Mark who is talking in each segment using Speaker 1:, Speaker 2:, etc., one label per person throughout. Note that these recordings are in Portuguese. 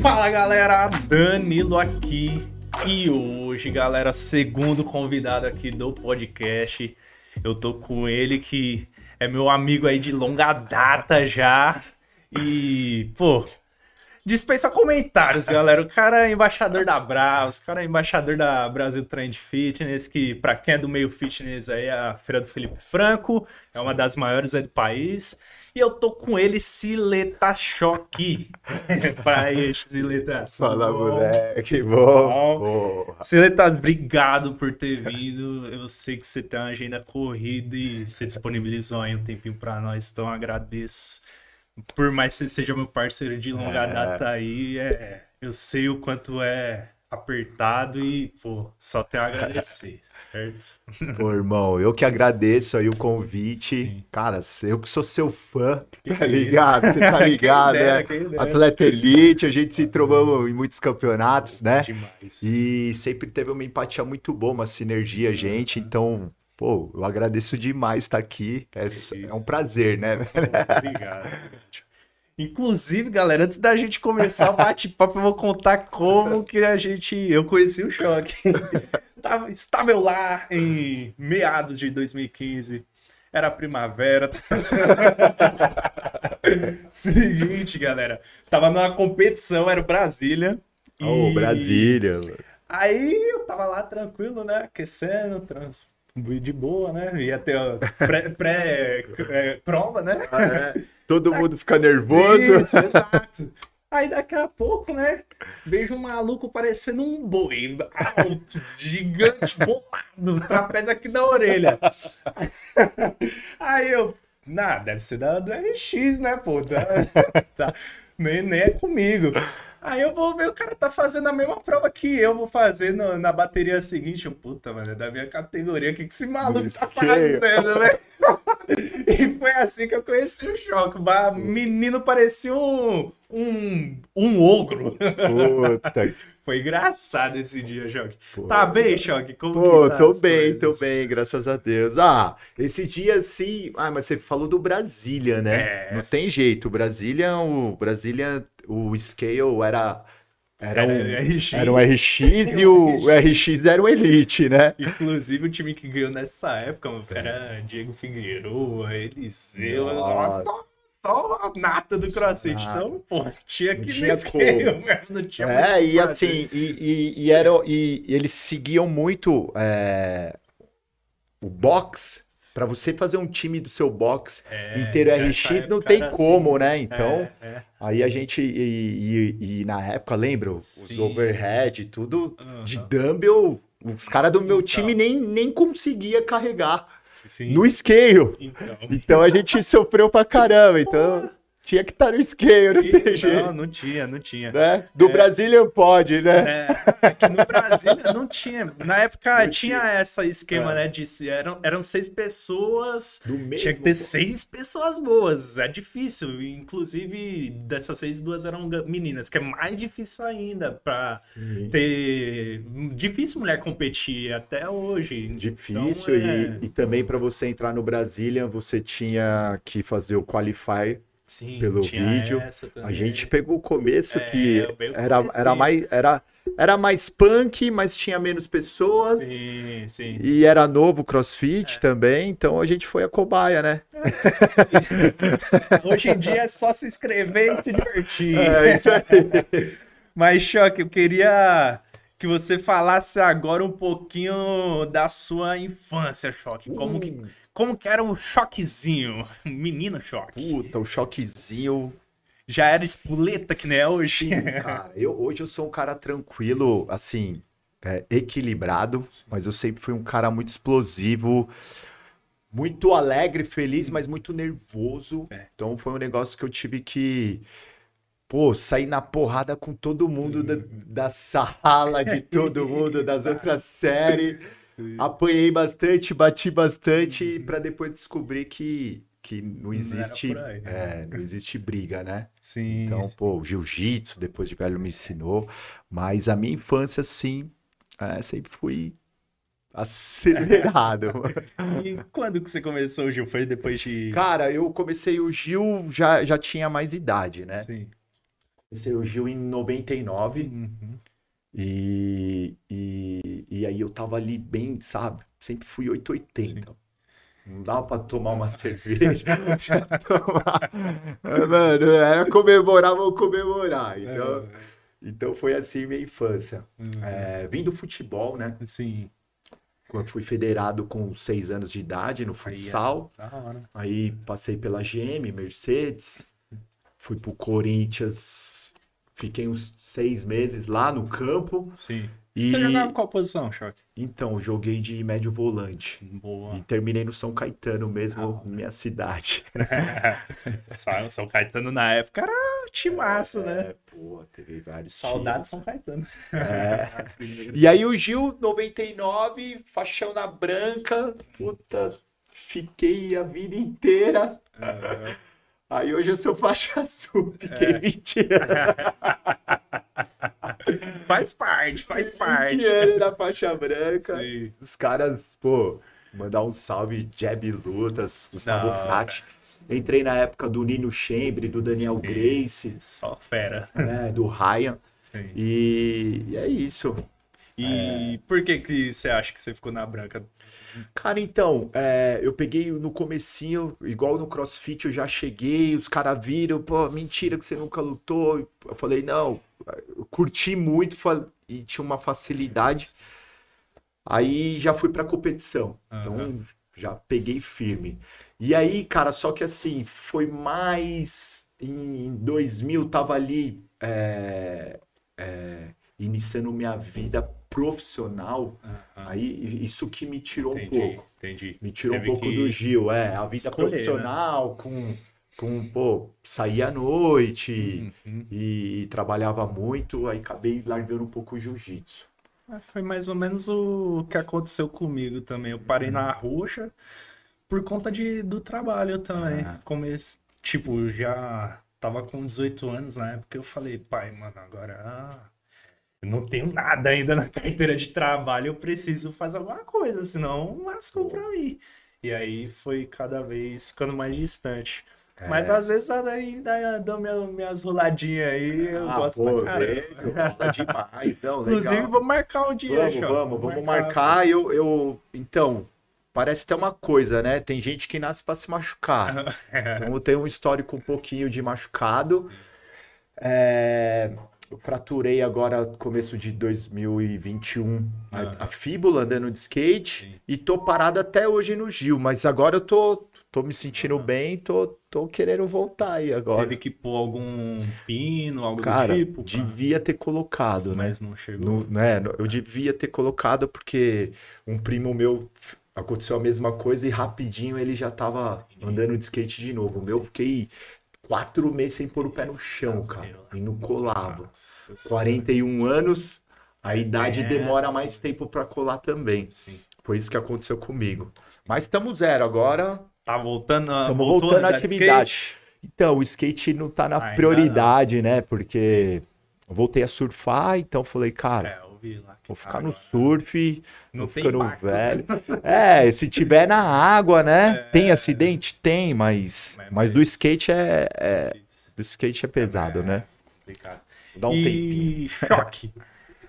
Speaker 1: Fala galera, Danilo aqui. E hoje, galera, segundo convidado aqui do podcast, eu tô com ele que é meu amigo aí de longa data já. E, pô, dispensa comentários, galera. O cara é embaixador da Bravos, o cara é embaixador da Brasil Trend Fitness, que pra quem é do meio fitness aí, é a Feira do Felipe Franco, é uma das maiores aí do país. E eu tô com ele, Sileta Choque. pra este, Siletas.
Speaker 2: Fala,
Speaker 1: bom?
Speaker 2: moleque, bom. Porra.
Speaker 1: Siletas, obrigado por ter vindo. Eu sei que você tem uma agenda corrida e você disponibilizou aí um tempinho pra nós, então agradeço. Por mais que seja meu parceiro de longa
Speaker 2: É.
Speaker 1: data aí, é, eu sei o quanto é apertado e, pô, só tenho a agradecer, certo?
Speaker 2: Pô, irmão, eu que agradeço aí o convite.
Speaker 1: Sim.
Speaker 2: Cara, eu que sou seu fã,
Speaker 1: Que
Speaker 2: tá
Speaker 1: isso.
Speaker 2: ligado? Tá ligado, né? Atleta Elite, a gente se tromou em muitos campeonatos, né?
Speaker 1: Demais.
Speaker 2: E sempre teve uma empatia muito boa, uma sinergia, gente. Então, pô, eu agradeço demais estar aqui. É, é um prazer, né?
Speaker 1: Obrigado. Inclusive, galera, antes da gente começar o bate-papo, eu vou contar como que a gente. Eu conheci o choque. Tava- Estava eu lá em meados de 2015. Era primavera. Seguinte, galera. Tava numa competição, era o Brasília.
Speaker 2: Ô,
Speaker 1: e-
Speaker 2: Brasília.
Speaker 1: Aí eu tava lá tranquilo, né? Aquecendo, trans... de boa, né? Ia ter a pré, é, prova, né?
Speaker 2: Ah, é? Todo mundo fica nervoso.
Speaker 1: Isso, exato. Aí daqui a pouco, né? Vejo um maluco parecendo um boi alto, gigante, bolado, trapézio aqui na orelha. Aí eu, nah, deve ser da, do RX, né, pô? Da- tá, nem, nem é comigo. Aí eu vou ver, o cara tá fazendo a mesma prova que eu vou fazer no- na bateria seguinte. Eu, puta, mano, é da minha categoria, o que, que esse maluco tá
Speaker 2: Esqueio.
Speaker 1: fazendo, velho? E foi assim que eu conheci o Choque. O menino parecia um, um, um ogro.
Speaker 2: Puta.
Speaker 1: Foi engraçado esse dia, Choque.
Speaker 2: Pô.
Speaker 1: Tá bem, Choque? Como
Speaker 2: Pô,
Speaker 1: tá
Speaker 2: tô bem, tô
Speaker 1: coisas?
Speaker 2: bem, graças a Deus. Ah, esse dia sim. Ah, mas você falou do Brasília, né?
Speaker 1: É.
Speaker 2: Não tem jeito. O Brasília, o Brasília, o scale era era um,
Speaker 1: Era RX.
Speaker 2: era um RX e o, o RX era o Elite, né?
Speaker 1: Inclusive, o time que ganhou nessa época era Diego Figueiredo, Eliseu,
Speaker 2: Nossa.
Speaker 1: só, só a nata do CrossFit.
Speaker 2: Ah.
Speaker 1: Então, pô, tinha que
Speaker 2: tinha
Speaker 1: meter, não tinha
Speaker 2: É, e assim, e, e, e, era, e, e eles seguiam muito é, o box. Pra você fazer um time do seu box
Speaker 1: É,
Speaker 2: inteiro RX, não tem
Speaker 1: era
Speaker 2: como,
Speaker 1: assim.
Speaker 2: né? Então,
Speaker 1: É, é.
Speaker 2: Aí a gente, e, na época, lembra? Os
Speaker 1: Sim.
Speaker 2: overhead, tudo
Speaker 1: Aham.
Speaker 2: de dumbbell, os caras do meu
Speaker 1: Então.
Speaker 2: time nem, nem conseguia carregar
Speaker 1: Sim.
Speaker 2: no scale.
Speaker 1: Então.
Speaker 2: Então a gente sofreu pra caramba, então tinha que estar no scale, não tem
Speaker 1: Não,
Speaker 2: jeito,
Speaker 1: não tinha, não tinha.
Speaker 2: né? Do
Speaker 1: É.
Speaker 2: Brazilian pode, né?
Speaker 1: É, é no Brasil não tinha. Na época
Speaker 2: Não
Speaker 1: tinha essa esquema,
Speaker 2: É.
Speaker 1: né? De eram, eram seis pessoas.
Speaker 2: Do mesmo
Speaker 1: Tinha que ter seis pessoas boas. É difícil. Inclusive, dessas seis, duas eram meninas, que é mais difícil ainda pra
Speaker 2: Sim.
Speaker 1: ter. Difícil mulher competir até hoje.
Speaker 2: Difícil,
Speaker 1: Então, é-
Speaker 2: e, e também para você entrar no Brazilian, você tinha que fazer o qualify
Speaker 1: Sim,
Speaker 2: pelo vídeo. A gente pegou o começo
Speaker 1: É,
Speaker 2: que era, era, mais, era, era mais punk, mas tinha menos pessoas.
Speaker 1: Sim, sim.
Speaker 2: E era novo crossfit também, então a gente foi a cobaia, né?
Speaker 1: Hoje em dia é só se inscrever e se divertir.
Speaker 2: É isso aí.
Speaker 1: Mas, Choque, eu queria que você falasse agora um pouquinho da sua infância, Choque. Como que, como que era o Choquezinho? Menino Choque.
Speaker 2: Puta, o choquezinho.
Speaker 1: Já era espoleta que nem é hoje?
Speaker 2: Sim, cara, eu, hoje eu sou um cara tranquilo, assim, é, equilibrado, mas eu sempre fui um cara muito explosivo, muito alegre, feliz, mas muito nervoso.
Speaker 1: É.
Speaker 2: Então foi um negócio que eu tive que, pô, sair na porrada com todo mundo da, da sala, de todo mundo, das outras séries. Apanhei bastante, bati bastante, pra depois descobrir que, que não existe,
Speaker 1: por aí.
Speaker 2: é, não existe briga, né?
Speaker 1: Sim.
Speaker 2: Então, pô, o jiu-jitsu, depois de velho, me ensinou. Mas a minha infância, sim, é, sempre fui acelerado.
Speaker 1: e quando que você começou o Gil? Foi depois de.
Speaker 2: Cara, eu comecei o Gil, já, já tinha mais idade, né?
Speaker 1: Sim.
Speaker 2: O Gil em 99
Speaker 1: Uhum.
Speaker 2: e, e, e aí eu tava ali bem, sabe? Sempre fui 880. Não dava pra tomar uma cerveja. tomar... Mano, era comemorar, vamos comemorar. Então, então foi assim minha infância.
Speaker 1: Uhum.
Speaker 2: É, vim do futebol, né?
Speaker 1: Sim.
Speaker 2: Quando fui federado com seis anos de idade no futsal.
Speaker 1: Da hora.
Speaker 2: Aí passei pela GM, Mercedes, fui pro Corinthians, fiquei uns seis meses lá no campo.
Speaker 1: Sim.
Speaker 2: E
Speaker 1: Você jogava em qual posição, Choque?
Speaker 2: então joguei de médio volante.
Speaker 1: Boa.
Speaker 2: E terminei no São Caetano mesmo, minha cidade.
Speaker 1: São- Caetano na época era timaço, né?
Speaker 2: É, pô, teve vários
Speaker 1: Saudade de São Caetano.
Speaker 2: É. E aí o Gil, 99, faixão na branca, puta, fiquei a vida inteira.
Speaker 1: É.
Speaker 2: Aí hoje eu sou faixa azul, fiquei 20 anos.
Speaker 1: Faz parte, faz
Speaker 2: 20
Speaker 1: parte.
Speaker 2: anos na faixa branca.
Speaker 1: Sim.
Speaker 2: Os caras, pô, mandar um salve, Jeb Lutas, Gustavo
Speaker 1: Da.
Speaker 2: Ratti. Entrei na época do Nino Chambre, do Daniel Grace,
Speaker 1: Só fera.
Speaker 2: né, do Ryan.
Speaker 1: Sim.
Speaker 2: E, e é isso.
Speaker 1: E por que que você acha que você ficou na branca?
Speaker 2: Cara, então, é, eu peguei no comecinho, igual no CrossFit, eu já cheguei, os caras viram, pô, mentira que você nunca lutou. Eu falei, não, eu curti muito e tinha uma facilidade. Aí já fui pra competição. Então,
Speaker 1: Aham.
Speaker 2: já peguei firme. E aí, cara, só que assim, foi mais em 2000, tava ali é, é, iniciando minha vida profissional. Aí isso que me tirou um
Speaker 1: Entendi,
Speaker 2: pouco.
Speaker 1: entendi.
Speaker 2: Me tirou
Speaker 1: Teve
Speaker 2: um pouco do Gil, é, a vida
Speaker 1: escolher, né?
Speaker 2: profissional, com, com, pô, sair à noite
Speaker 1: Uhum.
Speaker 2: e, trabalhava muito, aí acabei largando um pouco o jiu-jitsu.
Speaker 1: É, Foi mais ou menos o que aconteceu comigo também. Eu parei na roxa por conta de, do trabalho também.
Speaker 2: Ah.
Speaker 1: Comece, tipo, já tava com 18 anos na época. Eu falei, pai, mano, agora ah, eu não tenho nada ainda na carteira de trabalho. Eu preciso fazer alguma coisa, senão lascou pra mim. E aí foi cada vez ficando mais distante. Mas
Speaker 2: É.
Speaker 1: às vezes ainda dou minha- minhas roladinhas aí, eu
Speaker 2: Ah,
Speaker 1: gosto
Speaker 2: pô,
Speaker 1: pra caramba.
Speaker 2: demais, não,
Speaker 1: Inclusive,
Speaker 2: legal.
Speaker 1: vamos marcar um dia,
Speaker 2: Vamos,
Speaker 1: Choque.
Speaker 2: vamos, vamos marcar. Eu, eu, então, parece ter uma coisa, né? Tem gente que nasce pra se machucar. Então eu tenho um histórico um pouquinho de machucado. É, eu fraturei agora começo de 2021 a, a fíbula andando de skate
Speaker 1: Sim.
Speaker 2: e tô parado até hoje no Gil, mas agora eu tô, tô me sentindo bem, tô, tô querendo voltar aí agora.
Speaker 1: Teve que pôr algum pino, algo
Speaker 2: Cara,
Speaker 1: do tipo, pá.
Speaker 2: devia ter colocado, né?
Speaker 1: mas não chegou.
Speaker 2: No, né, eu devia ter colocado porque um primo meu aconteceu a mesma coisa e rapidinho ele já tava andando de skate de novo. O meu eu fiquei quatro meses sem pôr o pé no chão, cara, e não colava.
Speaker 1: Nossa Senhora.
Speaker 2: 41 anos, a idade
Speaker 1: É.
Speaker 2: demora mais tempo pra colar também.
Speaker 1: Sim.
Speaker 2: Foi isso que aconteceu comigo. Mas estamos zero agora.
Speaker 1: Tá voltando, a-
Speaker 2: Estamos
Speaker 1: voltou
Speaker 2: voltando à atividade.
Speaker 1: skate?
Speaker 2: Então, o skate não tá na
Speaker 1: Ainda
Speaker 2: prioridade, né? Porque eu voltei a surfar, então falei, cara,
Speaker 1: É, eu vi lá.
Speaker 2: Vou ficar
Speaker 1: tá
Speaker 2: no surf,
Speaker 1: Não
Speaker 2: tô ficando
Speaker 1: impacto.
Speaker 2: velho. É, se tiver na água, né? Tem acidente? Tem, mas,
Speaker 1: Mas-
Speaker 2: mas do skate é, é- do skate é pesado, né?
Speaker 1: Complicado.
Speaker 2: Dá um tempinho.
Speaker 1: E choque.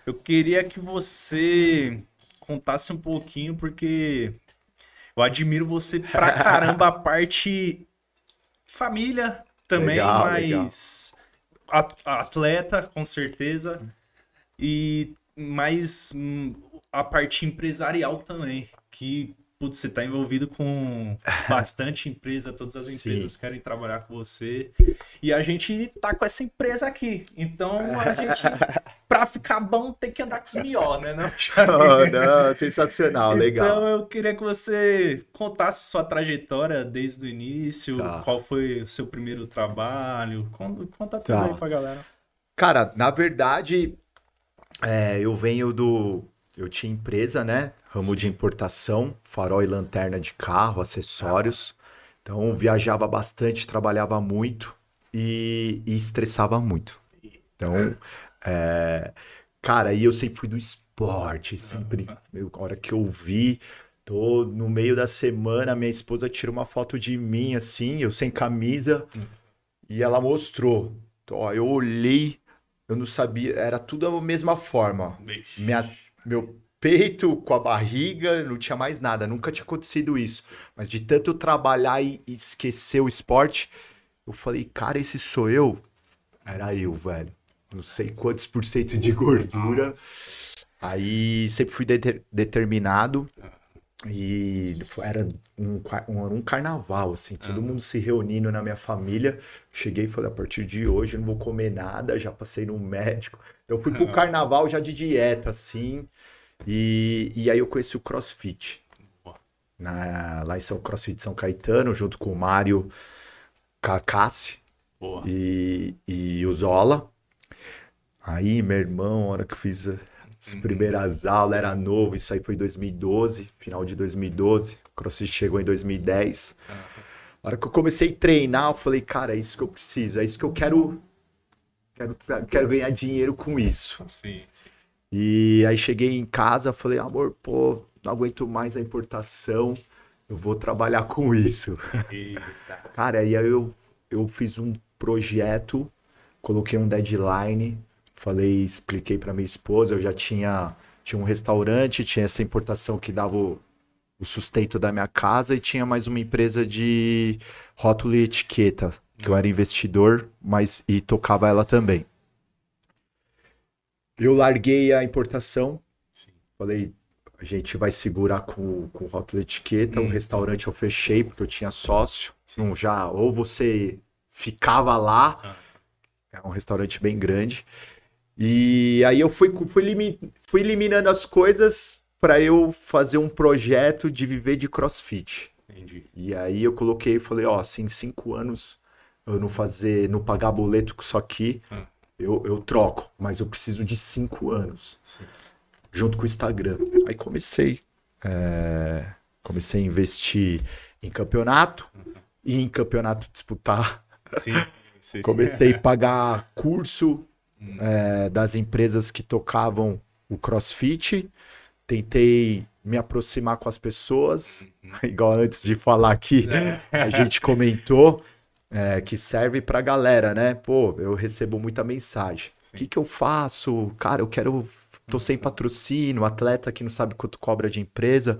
Speaker 1: Eu queria que você contasse um pouquinho, porque eu admiro você pra caramba a parte família também,
Speaker 2: Legal,
Speaker 1: mas a- atleta, com certeza. E mais hum, a parte empresarial também, que putz, você está envolvido com bastante empresa, todas as empresas querem trabalhar com você. E a gente tá com essa empresa aqui. Então a gente, pra ficar bom, tem que andar com os mió, né? Não,
Speaker 2: Oh, não, sensacional, legal.
Speaker 1: Então eu queria que você contasse sua trajetória desde o início,
Speaker 2: Tá.
Speaker 1: qual foi o seu primeiro trabalho, conta, conta tudo
Speaker 2: Tá.
Speaker 1: aí pra galera.
Speaker 2: Cara, na verdade, é, eu venho do. Eu tinha empresa, né? Ramo de importação, farol e lanterna de carro, acessórios. Então, viajava bastante, trabalhava muito e, e estressava muito. Então, é, cara, e eu sempre fui do esporte, sempre. Eu, a hora que eu vi, tô no meio da semana, minha esposa tira uma foto de mim assim, eu sem camisa, e ela mostrou. Então, ó, eu olhei, eu não sabia, era tudo a mesma forma. Minha, meu peito com a barriga, não tinha mais nada, nunca tinha acontecido isso. Mas de tanto trabalhar e esquecer o esporte, eu falei, cara, esse sou eu? Era eu, velho. Não sei quantos por cento de gordura. Aí sempre fui deter- determinado. E era um, um, carnaval, assim, todo mundo se reunindo na minha família. Cheguei e falei, a partir de hoje eu não vou comer nada, já passei no médico. Eu fui pro carnaval já de dieta, assim. E, e aí eu conheci o CrossFit. Na, lá em São CrossFit São Caetano, junto com o Mário Cacassi e, e o Zola. Aí, meu irmão, a hora que eu fiz as primeiras aulas, era novo, isso aí foi em 2012, final de 2012. O CrossFit chegou em 2010. A hora que eu comecei a treinar, eu falei, cara, é isso que eu preciso, é isso que eu quero. Quero, quero ganhar dinheiro com isso.
Speaker 1: Sim, sim.
Speaker 2: E aí cheguei em casa, falei, amor, pô, não aguento mais a importação, eu vou trabalhar com isso.
Speaker 1: Eita.
Speaker 2: Cara, aí eu, eu fiz um projeto, coloquei um deadline, falei, expliquei pra minha esposa, eu já tinha, tinha um restaurante, tinha essa importação que dava o, o sustento da minha casa e tinha mais uma empresa de rótulo e etiqueta, que eu era investidor, mas e tocava ela também. Eu larguei a importação,
Speaker 1: Sim.
Speaker 2: Falei, a gente vai segurar com, com rótulo e etiqueta. O restaurante eu fechei porque eu tinha sócio. Não já, ou você ficava lá, é um restaurante bem grande. E aí eu fui, fui, limi- fui eliminando as coisas para eu fazer um projeto de viver de crossfit.
Speaker 1: Entendi.
Speaker 2: E aí eu coloquei e falei, ó, em cinco anos eu não fazer, não pagar boleto com isso aqui,
Speaker 1: Hum.
Speaker 2: eu, eu troco. Mas eu preciso de cinco anos
Speaker 1: Sim.
Speaker 2: junto com o Instagram. Aí comecei. é, comecei a investir em campeonato e em campeonato disputar.
Speaker 1: Sim. sim.
Speaker 2: Comecei a pagar curso é, das empresas que tocavam o CrossFit. Tentei me aproximar com as pessoas, igual antes de falar aqui, a gente comentou é, que serve pra galera, né? Pô, eu recebo muita mensagem. O que que eu faço? Cara, eu quero. Tô sem patrocínio, atleta que não sabe quanto cobra de empresa.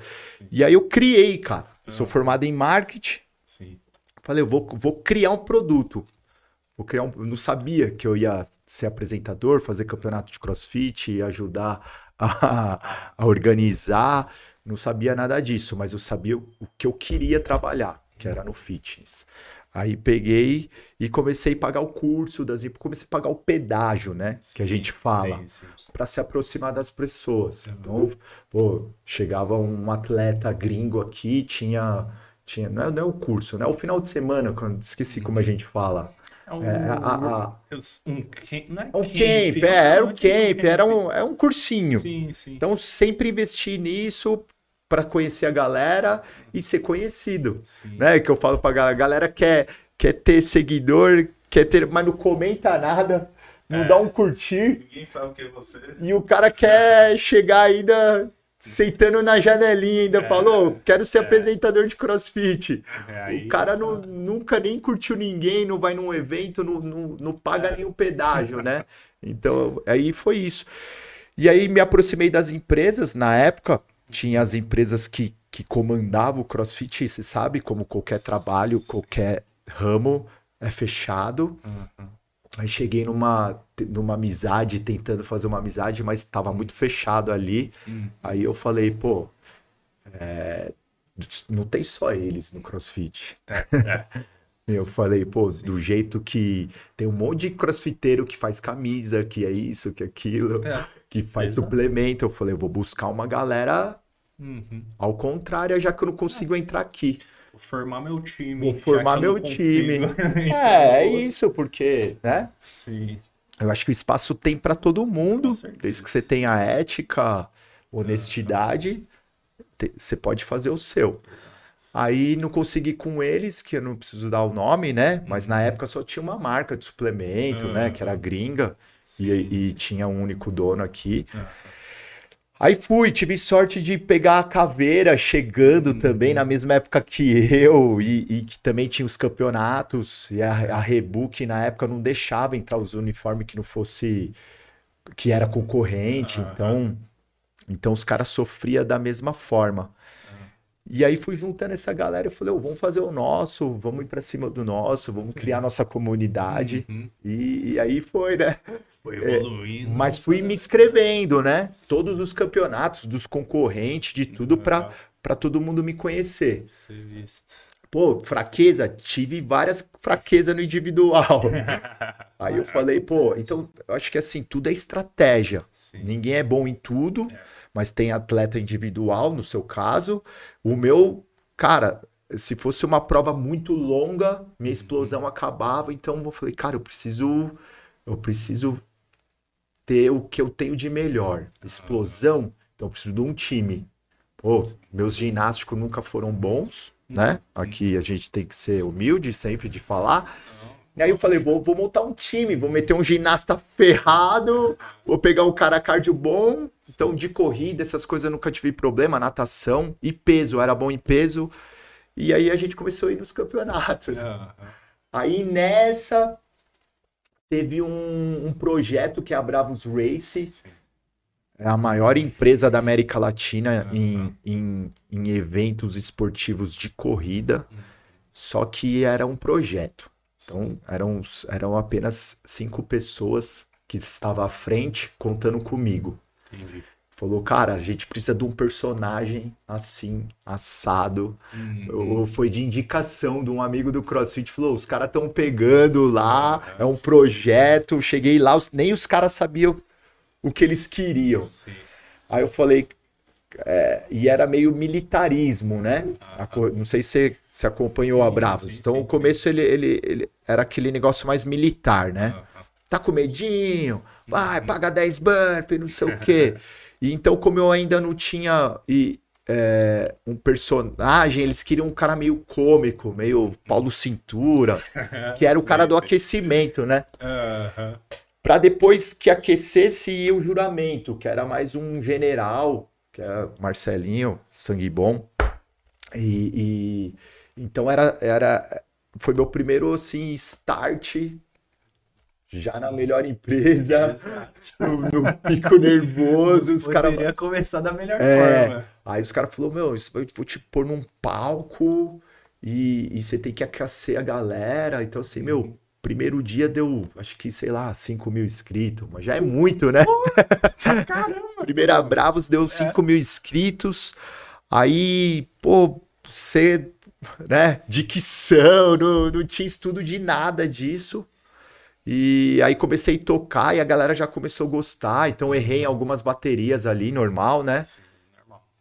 Speaker 2: E aí eu criei, cara. Sou formado em marketing.
Speaker 1: Sim.
Speaker 2: Falei, eu vou, vou criar um produto. Vou criar um, eu não sabia que eu ia ser apresentador, fazer campeonato de crossfit, ajudar a, a organizar. Não sabia nada disso, mas eu sabia o que eu queria trabalhar, que era no fitness. Aí peguei e comecei a pagar o curso das comecei a pagar o pedágio, né? que a
Speaker 1: Sim,
Speaker 2: gente fala
Speaker 1: sim, sim.
Speaker 2: para se aproximar das pessoas. Então, pô, chegava um atleta gringo aqui, tinha, tinha não, é, não é o curso, né? É o final de semana, quando esqueci como a gente fala.
Speaker 1: É um,
Speaker 2: É, a- a-
Speaker 1: um camp, não é
Speaker 2: É um camp, é, era um camp, era um, é um cursinho.
Speaker 1: Sim, sim.
Speaker 2: Então, sempre investi nisso para conhecer a galera e ser conhecido,
Speaker 1: Sim.
Speaker 2: né? Que eu falo pra galera, a galera quer, quer ter seguidor, quer ter, mas não comenta nada, não dá um curtir.
Speaker 1: Ninguém sabe o que é você.
Speaker 2: E o cara quer chegar ainda sentando na janelinha, ainda falou, quero ser apresentador de crossfit.
Speaker 1: É, aí-
Speaker 2: O cara não, nunca nem curtiu ninguém, não vai num evento, não, não, não paga nem o pedágio, né? Então, aí foi isso. E aí me aproximei das empresas, na época, tinha as empresas que, que comandavam o crossfit, você sabe, como qualquer trabalho, qualquer ramo é fechado. Aí cheguei numa, numa amizade, tentando fazer uma amizade, mas estava muito fechado ali. Aí eu falei, pô, é, não tem só eles no CrossFit. Eu falei, pô, do jeito que tem um monte de crossfiteiro que faz camisa, que é isso, que é aquilo,
Speaker 1: É.
Speaker 2: que faz suplemento. Eu falei, eu vou buscar uma galera
Speaker 1: Uhum.
Speaker 2: ao contrário, já que eu não consigo entrar aqui.
Speaker 1: Formar meu time.
Speaker 2: Vou formar meu time.
Speaker 1: consigo.
Speaker 2: É, é
Speaker 1: Então,
Speaker 2: isso, porque, né?
Speaker 1: Sim.
Speaker 2: Eu acho que o espaço tem para todo mundo, desde que você tenha ética, honestidade, você pode fazer o seu. Aí não consegui com eles, que eu não preciso dar o nome, né? Mas na época só tinha uma marca de suplemento, né? Que era gringa, e, e tinha um único dono aqui. Aí fui, tive sorte de pegar a caveira chegando
Speaker 1: Uhum.
Speaker 2: também na mesma época que eu e, e que também tinha os campeonatos e a, a Rebook na época não deixava entrar os uniformes que não fosse que era concorrente, então então os caras sofriam da mesma forma. E aí fui juntando essa galera e falei, "Ô, vamos fazer o nosso, vamos ir pra cima do nosso, vamos criar nossa comunidade.
Speaker 1: Uhum.
Speaker 2: E, e aí foi, né?
Speaker 1: Foi evoluindo.
Speaker 2: Mas fui me inscrevendo, né? Todos os campeonatos, dos concorrentes, de tudo pra, pra todo mundo me conhecer.
Speaker 1: Ser visto.
Speaker 2: Pô, fraqueza, tive várias fraquezas no individual. Aí eu falei, pô, então eu acho que assim, tudo é estratégia.
Speaker 1: Sim.
Speaker 2: Ninguém é bom em tudo,
Speaker 1: É.
Speaker 2: mas tem atleta individual, no seu caso. O meu, cara, se fosse uma prova muito longa, minha explosão acabava, então eu falei, cara, eu preciso, eu preciso ter o que eu tenho de melhor. Explosão, então eu preciso de um time. Pô, meus ginásticos nunca foram bons, né? Aqui a gente tem que ser humilde sempre de falar. E aí eu falei, vou, vou montar um time, vou meter um ginasta ferrado, vou pegar um cara cardio bom. Então, de corrida, essas coisas eu nunca tive problema, natação e peso, era bom em peso. E aí a gente começou a ir nos campeonatos.
Speaker 1: Aham.
Speaker 2: Aí nessa teve um, um projeto que é a Bravos Race,
Speaker 1: Sim.
Speaker 2: é a maior empresa da América Latina em, em, em eventos esportivos de corrida, só que era um projeto. Então eram, eram apenas cinco pessoas que estavam à frente contando comigo.
Speaker 1: Entendi.
Speaker 2: Falou, cara, a gente precisa de um personagem assim, assado.
Speaker 1: Uhum.
Speaker 2: Foi de indicação de um amigo do CrossFit. Falou, os caras estão pegando lá, é um projeto. Cheguei lá, os- nem os caras sabiam o que eles queriam.
Speaker 1: Sim.
Speaker 2: Aí eu falei, é, e era meio militarismo, né? A co- não sei se você acompanhou a
Speaker 1: Sim,
Speaker 2: Bravos.
Speaker 1: sim,
Speaker 2: então,
Speaker 1: sim,
Speaker 2: o começo ele, ele, ele era aquele negócio mais militar, né? Tá com medinho? Vai, paga 10 burpee, não sei o quê. E então, como eu ainda não tinha e, é, um personagem, eles queriam um cara meio cômico, meio Paulo Cintura, que era o cara do aquecimento, né?
Speaker 1: Aham.
Speaker 2: Pra depois que aquecesse o juramento, que era mais um general, que era Marcelinho, sangue bom. E, e- então era, era foi meu primeiro assim start já na melhor empresa, no, no pico nervoso, os caras
Speaker 1: Poderia começar da melhor
Speaker 2: É.
Speaker 1: forma.
Speaker 2: Aí os caras falaram, meu, isso vai- vou te pôr num palco e, e você tem que aquecer a galera. Então, assim, meu, primeiro dia deu, acho que, sei lá, 5 mil inscritos, mas já é muito, né?
Speaker 1: Caramba!
Speaker 2: Primeira Bravos deu 5 mil inscritos. Aí, pô, você, né, dicção, não, não tinha estudo de nada disso. E aí comecei a tocar e a galera já começou a gostar. Então errei em algumas baterias ali, normal, né?
Speaker 1: Sim.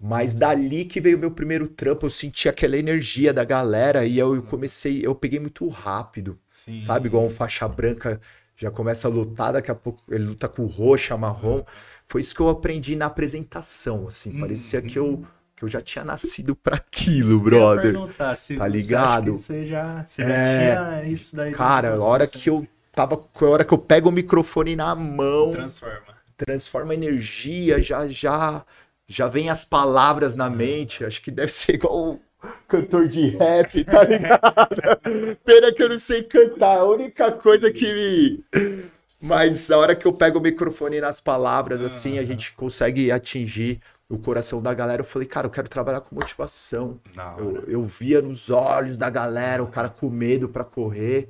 Speaker 2: Mas dali que veio o meu primeiro trampo, eu senti aquela energia da galera e eu comecei, eu peguei muito rápido,
Speaker 1: Sim.
Speaker 2: sabe? Igual um faixa branca já começa a lutar, daqui a pouco ele luta com roxa, marrom. Foi isso que eu aprendi na apresentação, assim. Parecia que eu, que eu já tinha nascido pra aquilo,
Speaker 1: Isso
Speaker 2: brother.
Speaker 1: se
Speaker 2: Tá ligado?
Speaker 1: que Você já, você já
Speaker 2: É.
Speaker 1: tinha isso daí.
Speaker 2: Cara, a hora que eu tava, a hora que eu pego o microfone na mão,
Speaker 1: Transforma.
Speaker 2: transforma energia, já já já vem as palavras na mente. Acho que deve ser igual o cantor de rap, tá ligado? Pena que eu não sei cantar, a única coisa que me mas a hora que eu pego o microfone nas palavras assim, a gente consegue atingir o coração da galera. Eu falei, cara, eu quero trabalhar com motivação. Eu, eu via nos olhos da galera, o cara com medo pra correr.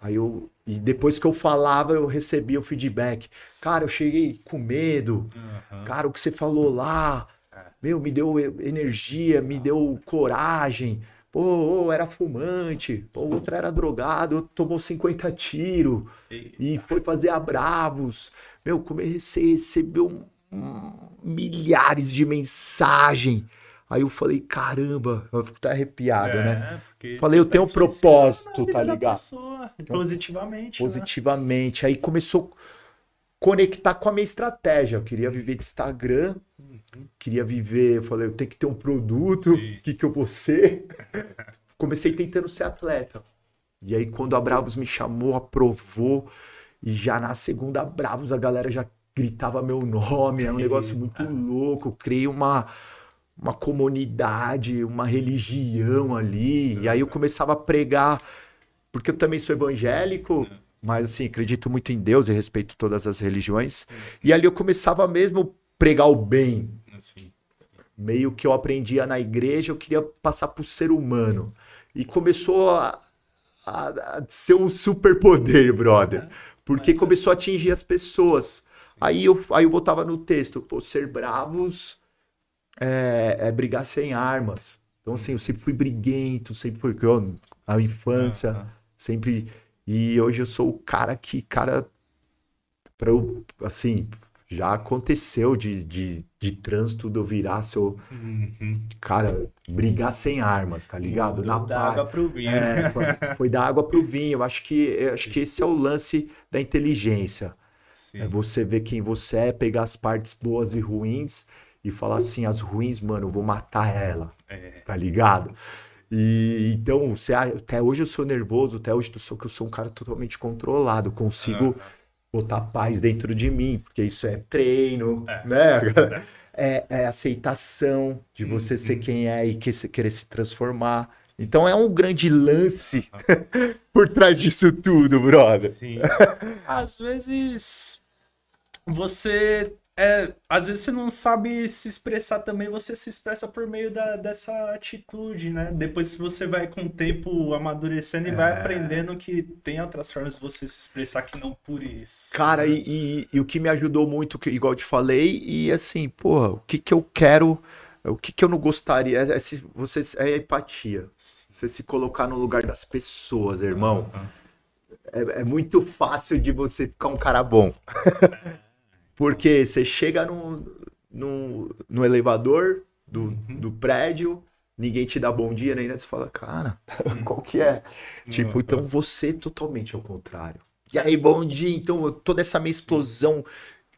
Speaker 2: Aí eu. E depois que eu falava, eu recebia o feedback. Cara, eu cheguei com medo. Cara, o que você falou lá, meu, me deu energia, me deu coragem. Pô, era fumante. Pô, o outro era drogado, tomou 50 tiros
Speaker 1: E-
Speaker 2: foi fazer a Bravos. Meu, comecei a receber um- um- milhares de mensagem. Aí eu falei, caramba, eu fico até arrepiado, né?
Speaker 1: É, porque
Speaker 2: Falei, eu
Speaker 1: tá
Speaker 2: tenho um propósito, tá ligado?
Speaker 1: pessoa, positivamente. né?
Speaker 2: Positivamente. Aí começou a conectar com a minha estratégia. Eu queria viver de Instagram, queria viver. Eu falei, eu tenho que ter um produto, o que, que eu vou ser? Comecei tentando ser atleta. E aí, quando a Bravos me chamou, aprovou, e já na segunda Bravos a galera já gritava meu nome, era um negócio muito louco. Criei uma, uma comunidade, uma religião ali. E aí eu começava a pregar, porque eu também sou evangélico, mas assim, acredito muito em Deus e respeito todas as religiões. E ali eu começava mesmo a pregar o bem.
Speaker 1: Assim.
Speaker 2: Meio que eu aprendia na igreja, eu queria passar pro ser humano. E começou a, a, a ser um superpoder, brother. Porque começou a atingir as pessoas. Aí eu, aí eu botava no texto, pô, ser bravos é, é brigar sem armas. Então, assim, eu sempre fui briguento, sempre fui. Eu, a infância,
Speaker 1: Aham.
Speaker 2: sempre. E hoje eu sou o cara que, cara. Pra eu, assim, já aconteceu de, de, de trânsito de eu virar seu.
Speaker 1: Uhum.
Speaker 2: Cara, brigar sem armas, tá ligado? Na
Speaker 1: Da água
Speaker 2: paz.
Speaker 1: pro vinho.
Speaker 2: É, foi, foi da água pro vinho. Eu acho que, eu acho que esse é o lance da inteligência.
Speaker 1: Sim.
Speaker 2: É você ver quem você é, pegar as partes boas e ruins e falar assim, as ruins, mano, eu vou matar ela,
Speaker 1: É.
Speaker 2: tá ligado? E então, você, até hoje eu sou nervoso, até hoje eu sou que eu sou um cara totalmente controlado, consigo botar paz dentro de mim, porque isso é treino,
Speaker 1: É.
Speaker 2: né? É, é aceitação de você
Speaker 1: Uhum.
Speaker 2: ser quem é e que- querer se transformar. Então é um grande lance por trás disso tudo, brother.
Speaker 1: Sim. Às vezes você é, às vezes você não sabe se expressar também, você se expressa por meio da, dessa atitude, né? Depois você vai com o tempo amadurecendo e vai
Speaker 2: É.
Speaker 1: aprendendo que tem outras formas de você se expressar que não por isso.
Speaker 2: Cara, e, e- e o que me ajudou muito, que, igual eu te falei, e assim, porra, o que que eu quero, o que que eu não gostaria, é, é se você, é a empatia.
Speaker 1: Sim.
Speaker 2: Você se colocar no lugar das pessoas, irmão.
Speaker 1: Aham.
Speaker 2: É, é muito fácil de você ficar um cara bom. Porque você chega no, no, no elevador do, do prédio, ninguém te dá bom dia, nem nada, você fala, cara, qual que é? Tipo, então você totalmente ao contrário. E aí, bom dia, então toda essa minha explosão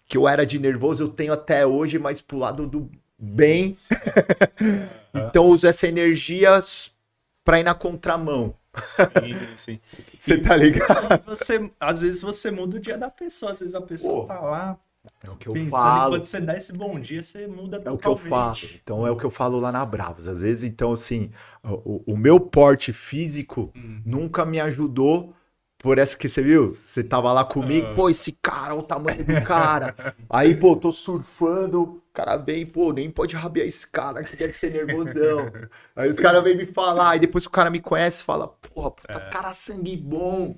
Speaker 2: que eu era de nervoso, eu tenho até hoje, mas pro lado do bem. Então eu uso essa energia pra ir na contramão.
Speaker 1: Sim, sim.
Speaker 2: Você tá ligado?
Speaker 1: E você, às vezes você muda o dia da pessoa, às vezes a pessoa tá lá
Speaker 2: É o que eu
Speaker 1: pensando, e
Speaker 2: falo.
Speaker 1: quando você dá esse bom dia, você muda
Speaker 2: É o que eu falo.
Speaker 1: totalmente.
Speaker 2: Então é o que eu falo lá na Bravos. Às vezes, então, assim, o, o meu porte físico
Speaker 1: Hum.
Speaker 2: nunca me ajudou por essa que você viu. Você tava lá comigo,
Speaker 1: Ah.
Speaker 2: pô, esse cara, olha o tamanho do cara. Aí, pô, tô surfando, o cara vem, pô, nem pode rabiar esse cara que deve ser nervosão. Aí os caras vêm me falar, aí depois o cara me conhece, fala, porra, puta,
Speaker 1: É.
Speaker 2: cara sangue bom.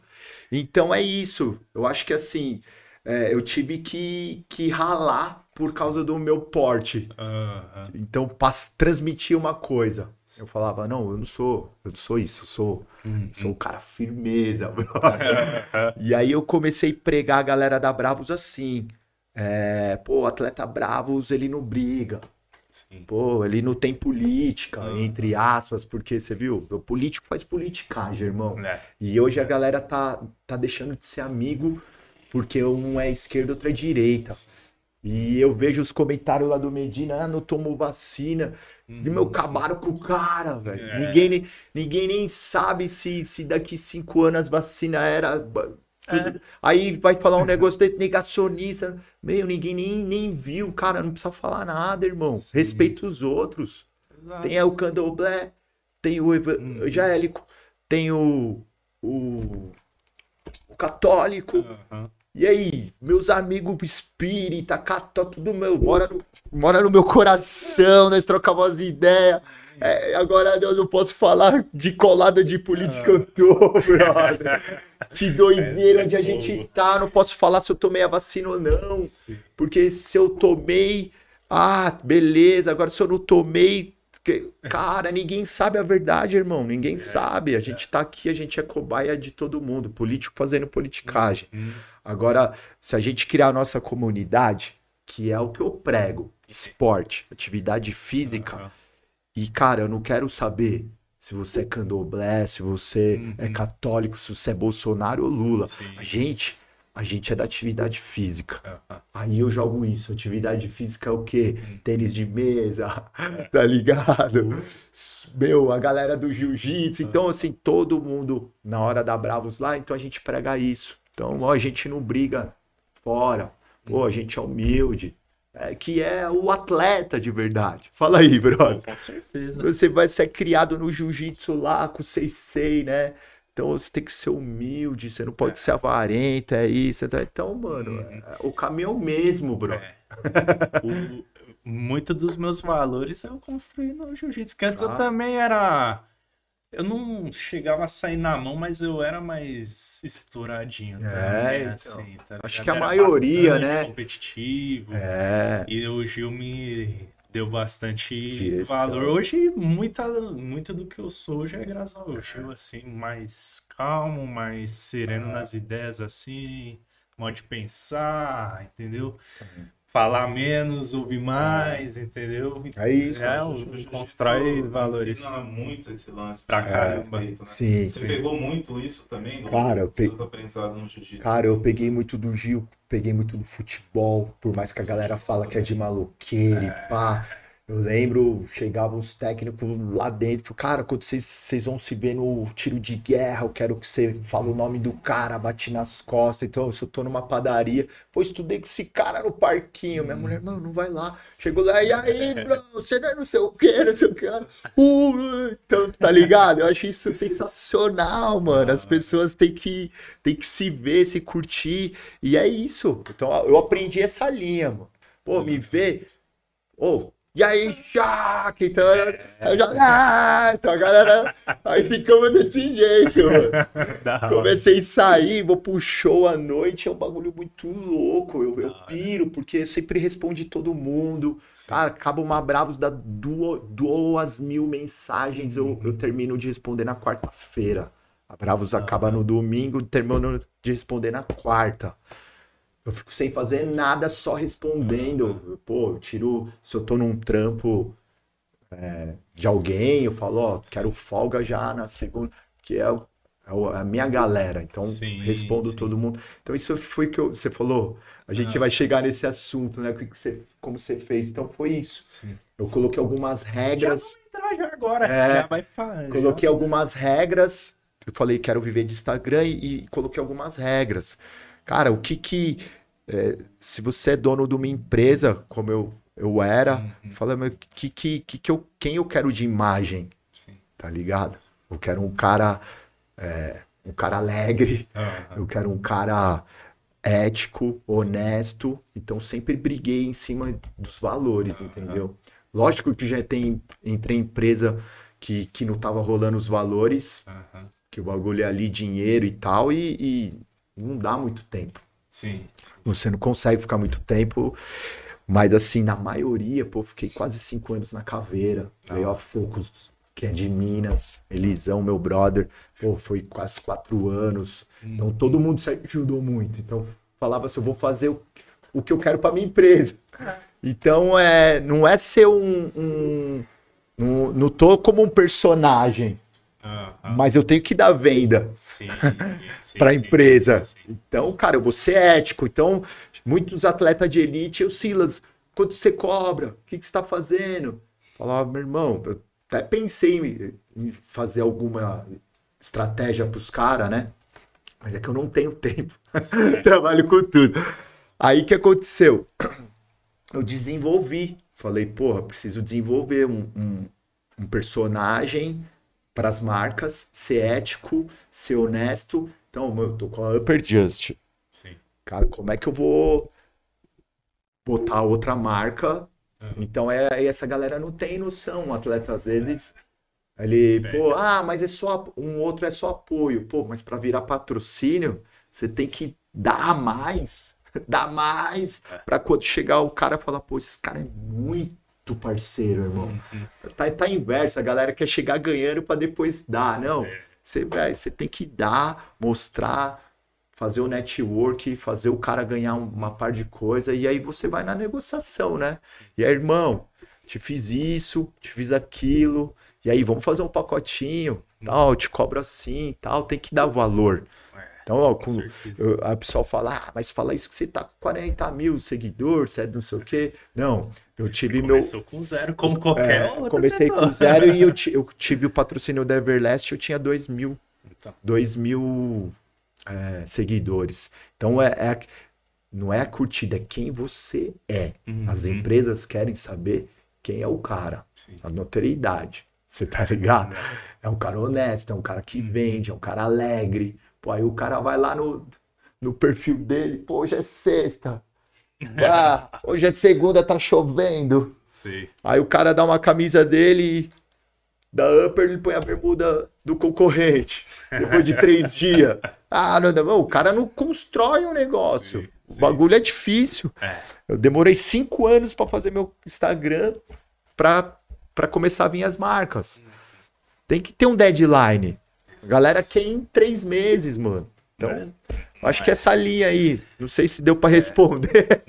Speaker 2: Então é isso. Eu acho que assim, é, eu tive que, que ralar por causa do meu porte. Então, pas- transmitir uma coisa. Eu falava, não, eu não sou, eu não sou isso, eu sou, sou um cara firmeza. E aí eu comecei a pregar a galera da Bravos assim. É, pô, atleta Bravos, ele não briga.
Speaker 1: Sim.
Speaker 2: Pô, ele não tem política, entre aspas, porque você viu? O político faz politicagem, irmão.
Speaker 1: É.
Speaker 2: E hoje a galera tá, tá deixando de ser amigo porque um é esquerda, outro é direita. E eu vejo os comentários lá do Medina, ah, não tomou vacina. E meu, acabaram com o cara, velho.
Speaker 1: É.
Speaker 2: Ninguém, nem- ninguém nem sabe se, se daqui cinco anos as vacinas era. tudo- Aí vai falar um negócio de negacionista. Meu, ninguém nem, nem viu. Cara, não precisa falar nada, irmão.
Speaker 1: Sim.
Speaker 2: Respeita os outros.
Speaker 1: Exato.
Speaker 2: Tem o candomblé, tem o evangélico, tem o, o, o católico.
Speaker 1: Aham.
Speaker 2: E aí, meus amigos espírita, cató, tudo meu, mora no, mora no meu coração, nós trocamos as ideias. É, agora eu não posso falar de colada de política eu tô, brother. Que doideira onde a gente tá, não posso falar se eu tomei a vacina ou não.
Speaker 1: Sim.
Speaker 2: Porque se eu tomei, ah, beleza, agora se eu não tomei, que- cara, ninguém sabe a verdade, irmão, ninguém sabe. A gente tá aqui, a gente é cobaia de todo mundo, político fazendo politicagem.
Speaker 1: Hum.
Speaker 2: Agora, se a gente criar a nossa comunidade, que é o que eu prego, esporte, atividade física,
Speaker 1: Aham.
Speaker 2: e cara, eu não quero saber se você é candomblé, se você é católico, se você é Bolsonaro ou Lula.
Speaker 1: Sim.
Speaker 2: A gente, a gente é da atividade física.
Speaker 1: Aham.
Speaker 2: Aí eu jogo isso. Atividade física é o quê? Tênis de mesa, tá ligado? Meu, a galera do jiu-jitsu. Então, assim, todo mundo na hora da Bravos lá, então a gente prega isso. Então, ó, a gente não briga fora. Pô, a gente é humilde. É, que é o atleta de verdade. Fala aí, brother.
Speaker 1: Com certeza.
Speaker 2: Você vai ser criado no jiu-jitsu lá com o Seisei, né? Então você tem que ser humilde, você não pode ser avarento, é isso. tá- Então, mano, é- o caminho é o mesmo, bro.
Speaker 1: É. O- muito dos meus valores eu construí no jiu-jitsu. Que antes eu
Speaker 2: Ah.
Speaker 1: também era. Eu não chegava a sair na mão, mas eu era mais estouradinho também,
Speaker 2: então.
Speaker 1: assim, tá
Speaker 2: Acho que a maioria, né?
Speaker 1: competitivo.
Speaker 2: É.
Speaker 1: E o Gil me deu bastante
Speaker 2: Direção.
Speaker 1: valor. Hoje, muita, muito do que eu sou hoje é graças ao Gil, assim, mais calmo, mais sereno nas ideias, assim, modo de pensar, entendeu? Falar menos, ouvir mais, entendeu?
Speaker 2: É isso.
Speaker 1: É,
Speaker 3: O
Speaker 1: o-
Speaker 3: jiu-jitsu
Speaker 1: constrói valores.
Speaker 3: ensina muito esse lance
Speaker 1: Pra caramba.
Speaker 3: né?
Speaker 2: Sim,
Speaker 3: Você
Speaker 2: sim.
Speaker 3: pegou muito isso também?
Speaker 2: Cara, eu pe-? Cara, eu peguei muito do Gil, peguei muito do futebol, por mais que a galera fala que é de maloqueiro e pá. Eu lembro, chegavam os técnicos lá dentro, falou, cara, quando vocês, vão se ver no tiro de guerra, eu quero que você fale o nome do cara, bate nas costas. Então, se eu tô numa padaria, pô, estudei com esse cara no parquinho. Minha mulher, mano, não vai lá. Chegou lá, e aí, bro, você não é não sei o que, não sei o que. Uh, então, tá ligado? Eu acho isso sensacional, mano. As pessoas têm que, têm que se ver, se curtir. E é isso. Então, eu aprendi essa linha, mano. Pô, me vê. Ô, e aí, Jaque? Então, eu já. Ah, então a galera. Aí ficamos desse jeito, mano. Comecei a sair, vou pro show à noite, é um bagulho muito louco. Eu, eu piro, porque eu sempre respondi todo mundo. Cara, acaba uma Bravos, dá duas, duas mil mensagens, eu, eu termino de responder na quarta-feira. A Bravos acaba no domingo, termino de responder na quarta. Eu fico sem fazer nada, só respondendo. Pô, eu tiro. Se eu tô num trampo é, de alguém, eu falo, ó, quero folga já na segunda, que é, é a minha galera. Então,
Speaker 1: Sim,
Speaker 2: respondo
Speaker 1: sim.
Speaker 2: todo mundo. Então, isso foi que eu- você falou. A gente vai chegar nesse assunto, né? Que você, como você fez. Então, foi isso.
Speaker 1: Sim.
Speaker 2: Eu coloquei algumas
Speaker 1: Já
Speaker 2: regras.
Speaker 1: vamos entrar já agora.
Speaker 2: É.
Speaker 1: Já vai falar.
Speaker 2: Coloquei algumas regras. Eu falei, quero viver de Instagram e, e coloquei algumas regras. Cara, o que que. É, se você é dono de uma empresa, como eu, eu era, fala, meu, que, que, que, que eu, quem eu quero de imagem,
Speaker 1: Sim.
Speaker 2: tá ligado? Eu quero um cara. é, um cara alegre,
Speaker 1: Aham.
Speaker 2: eu quero um cara ético, honesto. Então sempre briguei em cima dos valores, entendeu? Lógico que já tem entre empresa que, que não tava rolando os valores,
Speaker 1: Aham.
Speaker 2: que o bagulho é ali dinheiro e tal, e, e não dá muito tempo.
Speaker 1: Sim.
Speaker 2: Você não consegue ficar muito tempo. Mas assim, na maioria, pô, fiquei quase cinco anos na caveira. Veio a Focus, que é de Minas. Elisão, meu brother, pô, foi quase quatro anos. Então todo mundo se ajudou muito. Então falava assim, eu vou fazer o, o que eu quero pra minha empresa. Então é, não é ser um. um não, não tô como um personagem, Mas eu tenho que dar venda para a empresa.
Speaker 1: sim, sim.
Speaker 2: Então, cara, eu vou ser ético. Então, muitos atletas de elite, eu, Silas, quanto você cobra? O que, que você está fazendo? Falava, meu irmão, eu até pensei em, fazer alguma estratégia para os caras, né? Mas é que eu não tenho tempo. Trabalho com tudo. Aí o que aconteceu? Eu desenvolvi. Falei, porra, preciso desenvolver um, um, um personagem para as marcas, ser ético, ser honesto. Então, eu tô com a Upper Just.
Speaker 1: Sim.
Speaker 2: Cara, como é que eu vou botar outra marca? Então, é, essa galera não tem noção. O atleta, às vezes, ele, pô, ah, mas é só, um outro é só apoio. Pô, mas para virar patrocínio, você tem que dar mais, dar mais, para quando chegar o cara falar, pô, esse cara é muito parceiro, irmão. Tá, tá inverso, a galera quer chegar ganhando para depois dar. Não, você, velho, você tem que dar, mostrar, fazer o network, fazer o cara ganhar um, uma par de coisa, e aí você vai na negociação, né? E aí, irmão, te fiz isso, te fiz aquilo, e aí vamos fazer um pacotinho, tal, te cobro assim, tal, tem que dar valor. Então, ó, com, a pessoa fala, ah, mas fala isso que você tá com 40 mil seguidores, você é não sei o quê. Não, eu tive meu.
Speaker 1: Começou com zero, como qualquer
Speaker 2: É,
Speaker 1: outro.
Speaker 2: comecei com zero e eu, eu tive o patrocínio da Everlast, eu tinha 2 mil,
Speaker 1: Então.
Speaker 2: 2 mil é, seguidores. Então é, é, não é a curtida, é quem você é. As
Speaker 1: Uhum.
Speaker 2: empresas querem saber quem é o cara,
Speaker 1: Sim.
Speaker 2: a notoriedade. Você tá ligado? É um cara honesto, é um cara que vende, é um cara alegre. Pô, aí o cara vai lá no, no perfil dele, pô, hoje é sexta. Ah, hoje é segunda, tá chovendo.
Speaker 1: Sei.
Speaker 2: Aí o cara dá uma camisa dele, da upper, ele põe a bermuda do concorrente. Depois de três dias. Ah, não, não, o cara não constrói um negócio.
Speaker 1: Sim,
Speaker 2: O
Speaker 1: sim,
Speaker 2: bagulho é difícil.
Speaker 1: É.
Speaker 2: Eu demorei cinco anos pra fazer meu Instagram pra, pra começar a vir as marcas. Tem que ter um deadline. A galera quer em três meses, mano. Então, acho que essa linha aí, não sei se deu pra responder.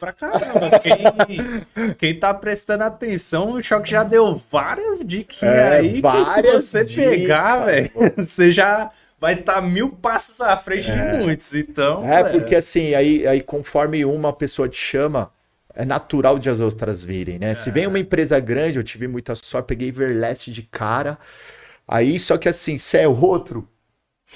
Speaker 1: Pra caramba. Quem, quem tá prestando atenção, o Choque já deu várias dicas
Speaker 2: É,
Speaker 1: aí que se
Speaker 2: várias
Speaker 1: você
Speaker 2: dicas,
Speaker 1: pegar, velho, você já vai estar mil passos à frente de muitos. Então,
Speaker 2: É,
Speaker 1: velho,
Speaker 2: porque assim, aí, aí conforme uma pessoa te chama, é natural de as outras virem, né? Se vem uma empresa grande, eu tive muita sorte, peguei Everlast de cara. Aí, só que assim, se é outro,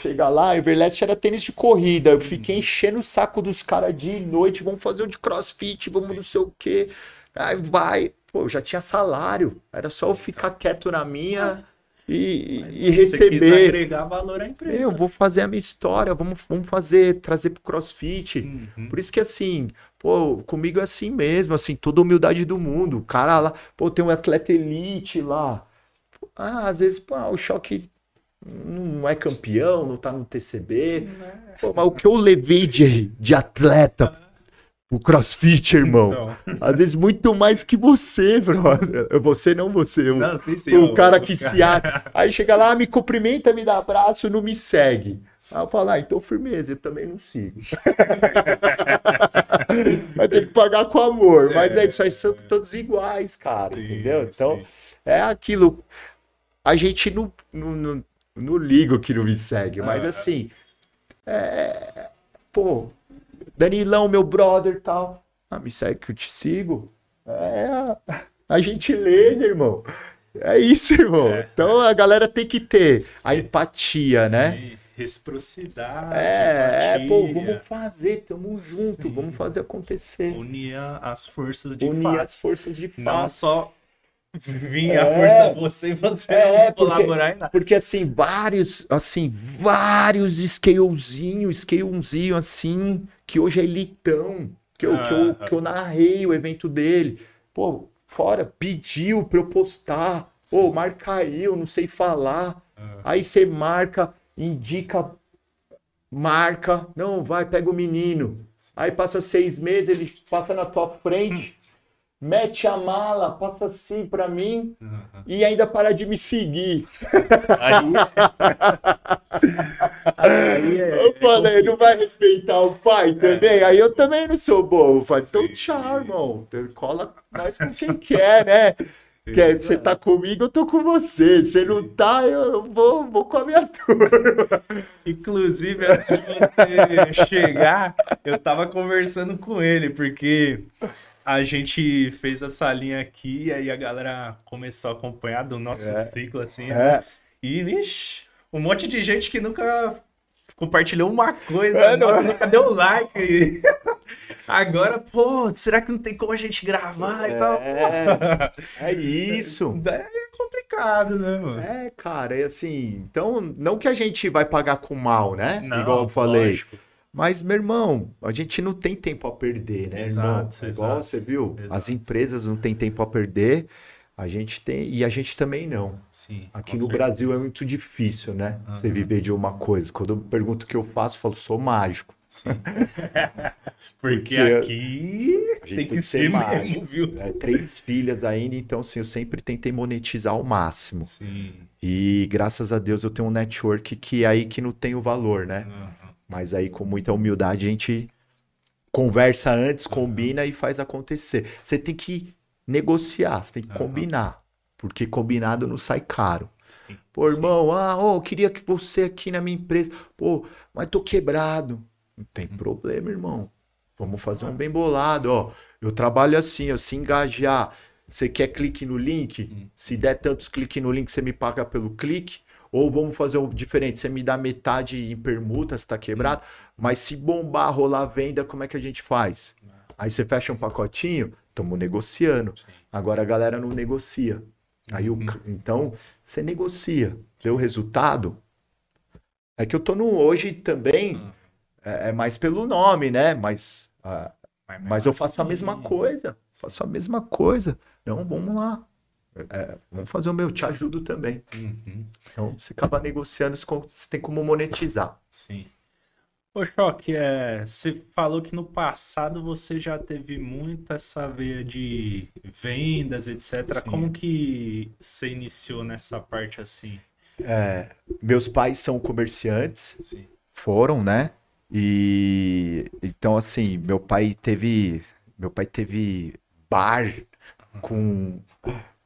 Speaker 2: chega lá, Everlast era tênis de corrida. Eu fiquei enchendo o saco dos caras dia e noite, vamos fazer um de crossfit, vamos não sei o quê. Aí vai, pô, eu já tinha salário, era só eu ficar quieto na minha e,
Speaker 1: mas
Speaker 2: e
Speaker 1: você
Speaker 2: receber.
Speaker 1: agregar valor à empresa.
Speaker 2: Eu vou fazer a minha história, vamos, vamos fazer, trazer pro CrossFit.
Speaker 1: Uhum.
Speaker 2: Por isso que assim, pô, comigo é assim mesmo, assim, toda a humildade do mundo. O cara lá, pô, tem um atleta elite lá. Ah, às vezes, pô, o choque não é campeão, não tá no TCB. Pô, mas o que eu levei de, de atleta pro CrossFit, irmão?
Speaker 1: Então,
Speaker 2: Às vezes muito mais que você, brother. Você não você, o,
Speaker 1: não, sim, sim.
Speaker 2: o
Speaker 1: eu-
Speaker 2: cara que se acha. Aí chega lá, me cumprimenta, me dá abraço, não me segue. Aí eu falo, ah, então firmeza, eu também não sigo. Vai ter que pagar com amor. Mas é isso aí, são todos iguais, cara.
Speaker 1: Sim,
Speaker 2: entendeu? Então, é aquilo. A gente não, não, não, não liga o que não me segue, mas
Speaker 1: Ah.
Speaker 2: assim. É, pô, Danilão, meu brother e tal. Ah, me segue que eu te sigo. É a, a gentileza, irmão. É isso, irmão. Então a galera tem que ter a empatia, né?
Speaker 1: Sim, Reciprocidade.
Speaker 2: É, é, pô, vamos fazer, tamo junto,
Speaker 1: Sim.
Speaker 2: vamos fazer acontecer.
Speaker 1: Unir as forças de
Speaker 2: Unir
Speaker 1: fato.
Speaker 2: as forças de
Speaker 1: Não
Speaker 2: fato.
Speaker 1: só vir a
Speaker 2: É.
Speaker 1: força você e você
Speaker 2: É,
Speaker 1: não
Speaker 2: porque-
Speaker 1: colaborar em nada.
Speaker 2: Porque assim, vários, assim, vários scalezinhos, scalezinho assim, que hoje é elitão, que eu, que, eu, que eu narrei o evento dele. Pô, fora, pediu pra eu postar. Pô, marca aí, eu não sei falar. Aí você marca, indica, marca. Não, vai, pega o menino. Aí passa seis meses, ele passa na tua frente, mete a mala, passa assim pra mim e ainda para de me seguir.
Speaker 1: Aí, aí é,
Speaker 2: Eu falei, não vai respeitar o pai também? Aí eu também não sou bobo. Falei, então tchau, irmão. Cola nós com quem quer, né? Quer, você tá comigo, eu tô com você. Se não tá, eu, eu vou, vou com a minha turma.
Speaker 1: Inclusive, antes de você chegar, eu tava conversando com ele, porque a gente fez essa linha aqui e aí a galera começou a acompanhar do nosso
Speaker 2: É.
Speaker 1: ciclo, assim,
Speaker 2: É.
Speaker 1: né? E, vixe, um monte de gente que nunca compartilhou uma coisa,
Speaker 2: É,
Speaker 1: nossa,
Speaker 2: é?
Speaker 1: nunca deu like. Agora, pô, será que não tem como a gente gravar e tal?
Speaker 2: É, é isso.
Speaker 1: É complicado, né, mano?
Speaker 2: É, cara, é assim. Então, não que a gente vai pagar com mal, né?
Speaker 1: Não,
Speaker 2: Igual eu falei.
Speaker 1: lógico.
Speaker 2: Mas, meu irmão, a gente não tem tempo a perder, né,
Speaker 1: Exato,
Speaker 2: irmão? Igual
Speaker 1: exato,
Speaker 2: você viu, as
Speaker 1: exato.
Speaker 2: empresas não têm tempo a perder, a gente tem, e a gente também não.
Speaker 1: Sim,
Speaker 2: Aqui no
Speaker 1: certeza.
Speaker 2: Brasil é muito difícil, né? Você
Speaker 1: Aham.
Speaker 2: viver de uma coisa. Quando eu pergunto o que eu faço, eu falo, sou mágico.
Speaker 1: Sim. Porque
Speaker 2: Porque
Speaker 1: aqui
Speaker 2: a gente
Speaker 1: tem que ser
Speaker 2: mágico.
Speaker 1: mesmo, viu?
Speaker 2: É, três filhas ainda, então assim, eu sempre tentei monetizar ao máximo.
Speaker 1: Sim.
Speaker 2: E graças a Deus eu tenho um network que é aí que não tem o valor, né?
Speaker 1: Aham.
Speaker 2: Mas aí, com muita humildade, a gente conversa antes, combina e faz acontecer. Você tem que negociar, você tem que
Speaker 1: Aham.
Speaker 2: combinar. Porque combinado não sai caro.
Speaker 1: Sim.
Speaker 2: Pô,
Speaker 1: Sim.
Speaker 2: irmão, ah, ô, eu queria que você aqui na minha empresa. Pô, mas tô quebrado. Não tem problema, irmão. Vamos fazer um bem bolado, ó. Eu trabalho assim, eu se engajar. Você quer clique no link? Se der tantos cliques no link, você me paga pelo clique. Ou vamos fazer um diferente, você me dá metade em permuta, se tá quebrado, mas se bombar, rolar venda, como é que a gente faz? Aí você fecha um pacotinho, estamos negociando.
Speaker 1: Sim.
Speaker 2: Agora a galera não negocia. Aí o, ca- então você negocia. Deu resultado. É que eu tô no hoje também, é, é mais pelo nome, né? Mas, ah, mas eu faço a mesma
Speaker 1: assim,
Speaker 2: coisa. Faço a mesma coisa. Não, vamos lá. É, vamos fazer o meu, te ajudo também.
Speaker 1: Uhum.
Speaker 2: Então você acaba negociando, você tem como monetizar.
Speaker 1: Sim. Ô, Choque, é, você falou que no passado você já teve muito essa veia de vendas, etc.
Speaker 2: Sim.
Speaker 1: Como que você iniciou nessa parte assim?
Speaker 2: Meus pais são comerciantes.
Speaker 1: Sim.
Speaker 2: Foram, né? E então assim, meu pai teve, meu pai teve bar com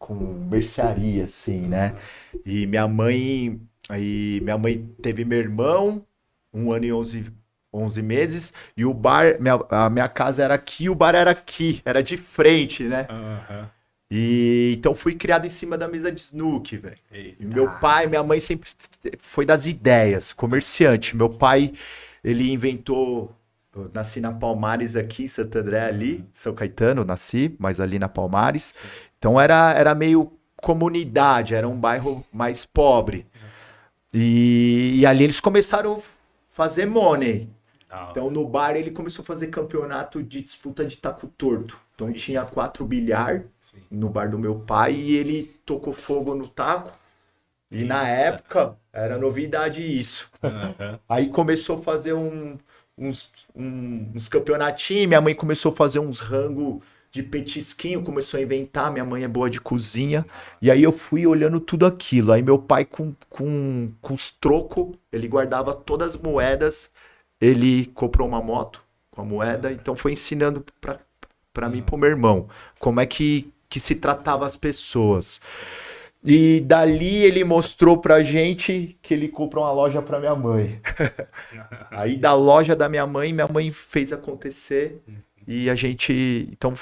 Speaker 2: com mercearia assim, né? E minha mãe, aí minha mãe teve meu irmão, um ano e 11, 11 meses, e o bar, minha, a minha casa era aqui, o bar era aqui, era de frente, né?
Speaker 1: Aham.
Speaker 2: E então fui criado em cima da mesa de snooker, velho. E meu pai, minha mãe sempre foi das ideias, comerciante. Meu pai, ele inventou. Eu nasci na Palmares aqui, Santo André ali, São Caetano, nasci, mas ali na Palmares. Então era, era meio comunidade, era um bairro mais pobre. E, e ali eles começaram a fazer money. Então no bar ele começou a fazer campeonato de disputa de taco torto. Então tinha quatro bilhar
Speaker 1: Sim.
Speaker 2: no bar do meu pai e ele tocou fogo no taco. E na época era novidade isso.
Speaker 1: Aham.
Speaker 2: Aí começou a fazer um- uns, um- uns campeonatinhos, minha mãe começou a fazer uns rango de petisquinho, começou a inventar, minha mãe é boa de cozinha. E aí eu fui olhando tudo aquilo. Aí meu pai com, com, com os trocos, ele guardava todas as moedas, ele comprou uma moto com a moeda, então foi ensinando pra mim e pro meu irmão como é que, que se tratava as pessoas. E dali ele mostrou pra gente que ele comprou uma loja pra minha mãe. Aí da loja da minha mãe, minha mãe fez acontecer e a gente, então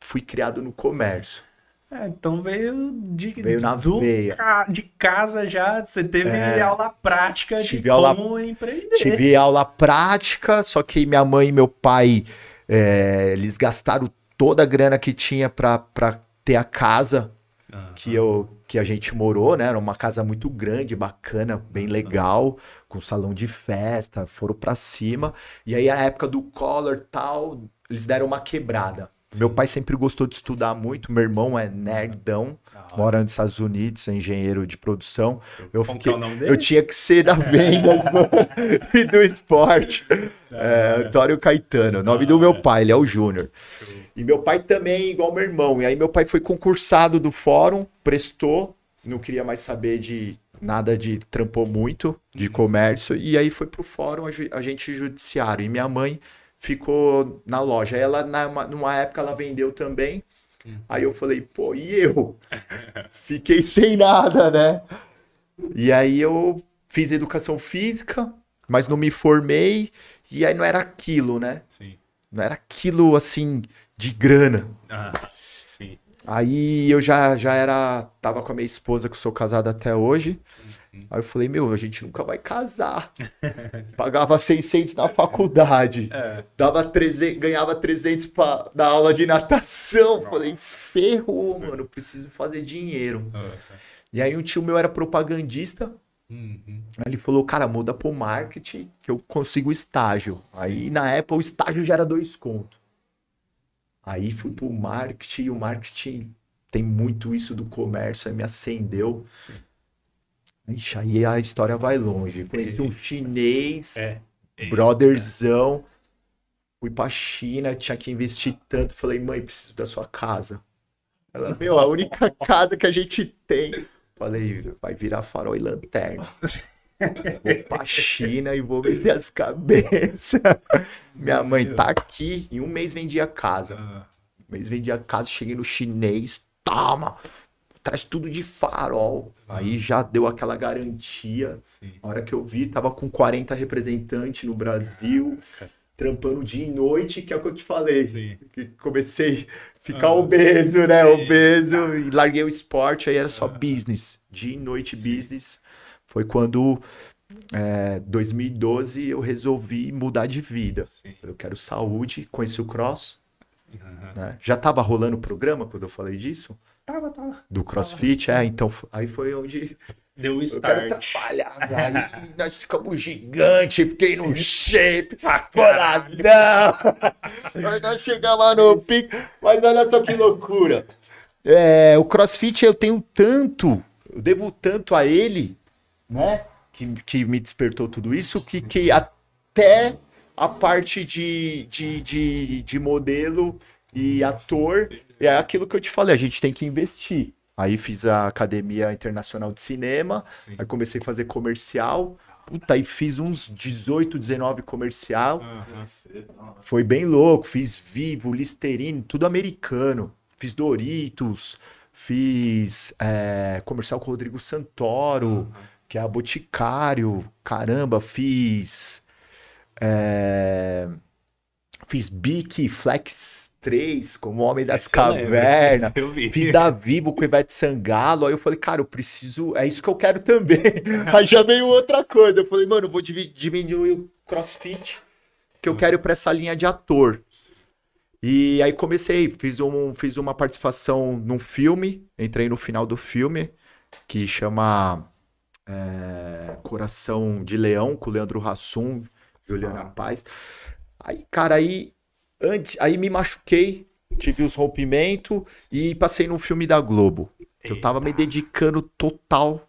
Speaker 2: fui criado no comércio.
Speaker 1: É, então veio de,
Speaker 2: Veio na
Speaker 1: do
Speaker 2: veia.
Speaker 1: ca- de casa já, você teve
Speaker 2: É.
Speaker 1: aula prática de
Speaker 2: aula-
Speaker 1: como empreender.
Speaker 2: Tive aula prática, só que minha mãe e meu pai, é, eles gastaram toda a grana que tinha pra, pra ter a casa que, eu, que a gente morou, né? Era uma casa muito grande, bacana, bem legal, com salão de festa, foram pra cima. E aí, na época do Collor tal, eles deram uma quebrada. Meu pai sempre gostou de estudar muito, meu irmão é nerdão. Mora nos Estados Unidos, é engenheiro de produção. Eu,
Speaker 1: Como que
Speaker 2: fiquei,
Speaker 1: é o nome dele?
Speaker 2: eu tinha que ser da venda e do esporte. É, Antônio Caetano, nome do meu pai, ele é o Júnior. E meu pai também, igual meu irmão. E aí meu pai foi concursado do fórum, prestou, não queria mais saber de nada de trampou muito de comércio e aí foi pro fórum agente judiciário. E minha mãe ficou na loja. Ela numa época ela vendeu também. Aí eu falei, pô, e eu? Fiquei sem nada, né? E aí eu fiz educação física, mas não me formei e aí não era aquilo, né?
Speaker 1: Sim.
Speaker 2: Não era aquilo assim de grana.
Speaker 1: Ah, sim.
Speaker 2: Aí eu já, já era. Tava com a minha esposa, que eu sou casado até hoje. Aí eu falei, meu, a gente nunca vai casar. Pagava 600 na faculdade.
Speaker 1: É.
Speaker 2: Dava 300, ganhava 300 pra dar aula de natação. Falei, ferrou, mano, preciso fazer dinheiro. E aí um tio meu era propagandista.
Speaker 1: Uhum.
Speaker 2: Aí ele falou, cara, muda pro marketing que eu consigo estágio. Aí na época o estágio já era dois conto. Aí fui pro marketing e o marketing tem muito isso do comércio, aí me acendeu.
Speaker 1: Sim.
Speaker 2: Ixi, aí a história vai longe. Conheci um chinês,
Speaker 1: É.
Speaker 2: brotherzão. Fui pra China, tinha que investir tanto. Falei, mãe, preciso da sua casa. Ela, meu, a única casa que a gente tem. Falei, vai virar farol e lanterna. Vou pra China e vou vender as cabeças. Minha mãe tá aqui. Em um mês vendia casa.
Speaker 1: Ah,
Speaker 2: Um mês vendia casa, cheguei no chinês. Toma! Traz tudo de farol. Aí já deu aquela garantia.
Speaker 1: sim.
Speaker 2: A hora que eu vi, tava com 40 representantes no Brasil, trampando dia e noite, que é o que eu te falei.
Speaker 1: Sim.
Speaker 2: Que comecei a ficar
Speaker 1: Ah.
Speaker 2: obeso, né? Obeso, e larguei o esporte, aí era só business. Dia e noite
Speaker 1: Sim.
Speaker 2: business. foi quando, é, 2012, eu resolvi mudar de vida.
Speaker 1: Sim.
Speaker 2: Eu quero saúde, conheci o cross,
Speaker 1: Aham.
Speaker 2: né? Já tava rolando o programa quando eu falei disso?
Speaker 1: Tava, tava.
Speaker 2: Do crossfit, é, então aí foi onde
Speaker 1: Deu o
Speaker 2: eu quero
Speaker 1: start.
Speaker 2: trabalhar. Aí nós ficamos gigantes, fiquei no shape, boladão. Aí nós chegamos no pico, mas olha só que loucura. É, o crossfit eu tenho tanto, eu devo tanto a ele, né? Que, que me despertou tudo isso, que, que até a parte de, de, de, de modelo e ator é aquilo que eu te falei, a gente tem que investir. Aí fiz a Academia Internacional de Cinema,
Speaker 1: Sim.
Speaker 2: aí comecei a fazer comercial. Puta, aí fiz uns 18, 19 comercial. Foi bem louco. Fiz Vivo, Listerine, tudo americano. Fiz Doritos, fiz é, comercial com o Rodrigo Santoro, que é a Boticário. Caramba, fiz. é, fiz Bic Flex 3 como Homem das
Speaker 1: Essa eu lembro.
Speaker 2: Cavernas.
Speaker 1: Eu.
Speaker 2: Fiz da Vivo com o Ivete Sangalo. Aí eu falei, cara, eu preciso. É isso que eu quero também. Aí já veio outra coisa. Eu falei, mano, eu vou diminuir o crossfit, que eu quero ir pra essa linha de ator. E aí comecei, fiz, um, fiz uma participação num filme, entrei no final do filme, que chama é, Coração de Leão, com o Leandro Hassum, Juliana Paz. Aí, cara, aí, antes, aí me machuquei, tive os rompimentos e passei num filme da Globo. Que eu tava me dedicando total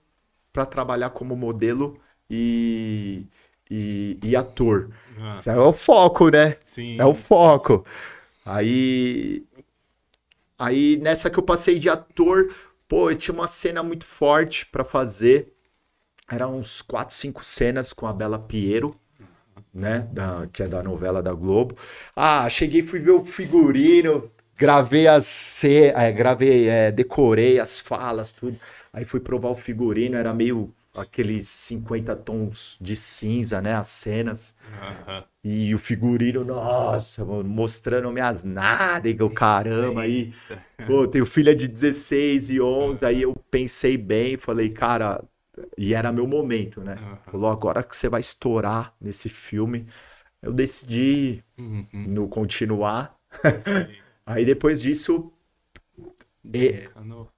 Speaker 2: pra trabalhar como modelo e, e, e ator.
Speaker 1: Ah,
Speaker 2: é o foco, né?
Speaker 1: sim.
Speaker 2: É o foco. Aí. Aí nessa que eu passei de ator, pô, eu tinha uma cena muito forte pra fazer. Eram uns 4, 5 cenas com a Bela Piero, né? Da, que é da novela da Globo. Ah, cheguei, fui ver o figurino, gravei as. ce- é, gravei, é, decorei as falas, tudo. Aí fui provar o figurino, era meio aqueles 50 tons de cinza, né? As cenas.
Speaker 1: Aham.
Speaker 2: E o figurino, nossa, mano, mostrando minhas nádegas, o caramba, aí, pô, tenho filha de 16 e 11, aí eu pensei bem, falei, cara, e era meu momento, né? Falou, agora que você vai estourar nesse filme, eu decidi
Speaker 1: Uhum.
Speaker 2: no continuar, aí depois disso, e-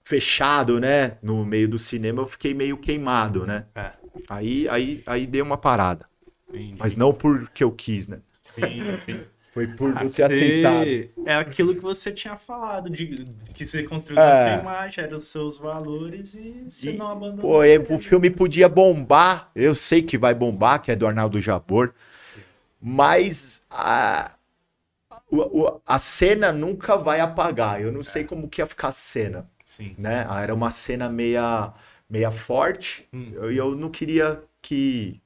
Speaker 2: fechado, né, no meio do cinema, eu fiquei meio queimado, né?
Speaker 1: É,
Speaker 2: Aí, aí, aí dei uma parada,
Speaker 1: entendi.
Speaker 2: mas não porque eu quis, né?
Speaker 1: Sim, sim.
Speaker 2: Foi por
Speaker 1: Ah,
Speaker 2: ter atentado.
Speaker 1: É aquilo que você tinha falado, de que você construiu
Speaker 2: É.
Speaker 1: a sua imagem, eram os seus valores e você
Speaker 2: E,
Speaker 1: não abandonou.
Speaker 2: Pô, é, o filme podia bombar. Eu sei que vai bombar, que é do Arnaldo Jabor.
Speaker 1: Sim.
Speaker 2: Mas a, a cena nunca vai apagar. Eu não sei como que ia ficar a cena,
Speaker 1: Sim.
Speaker 2: né? Ah, Era uma cena meia, meia forte.
Speaker 1: Hum.
Speaker 2: E eu, não queria que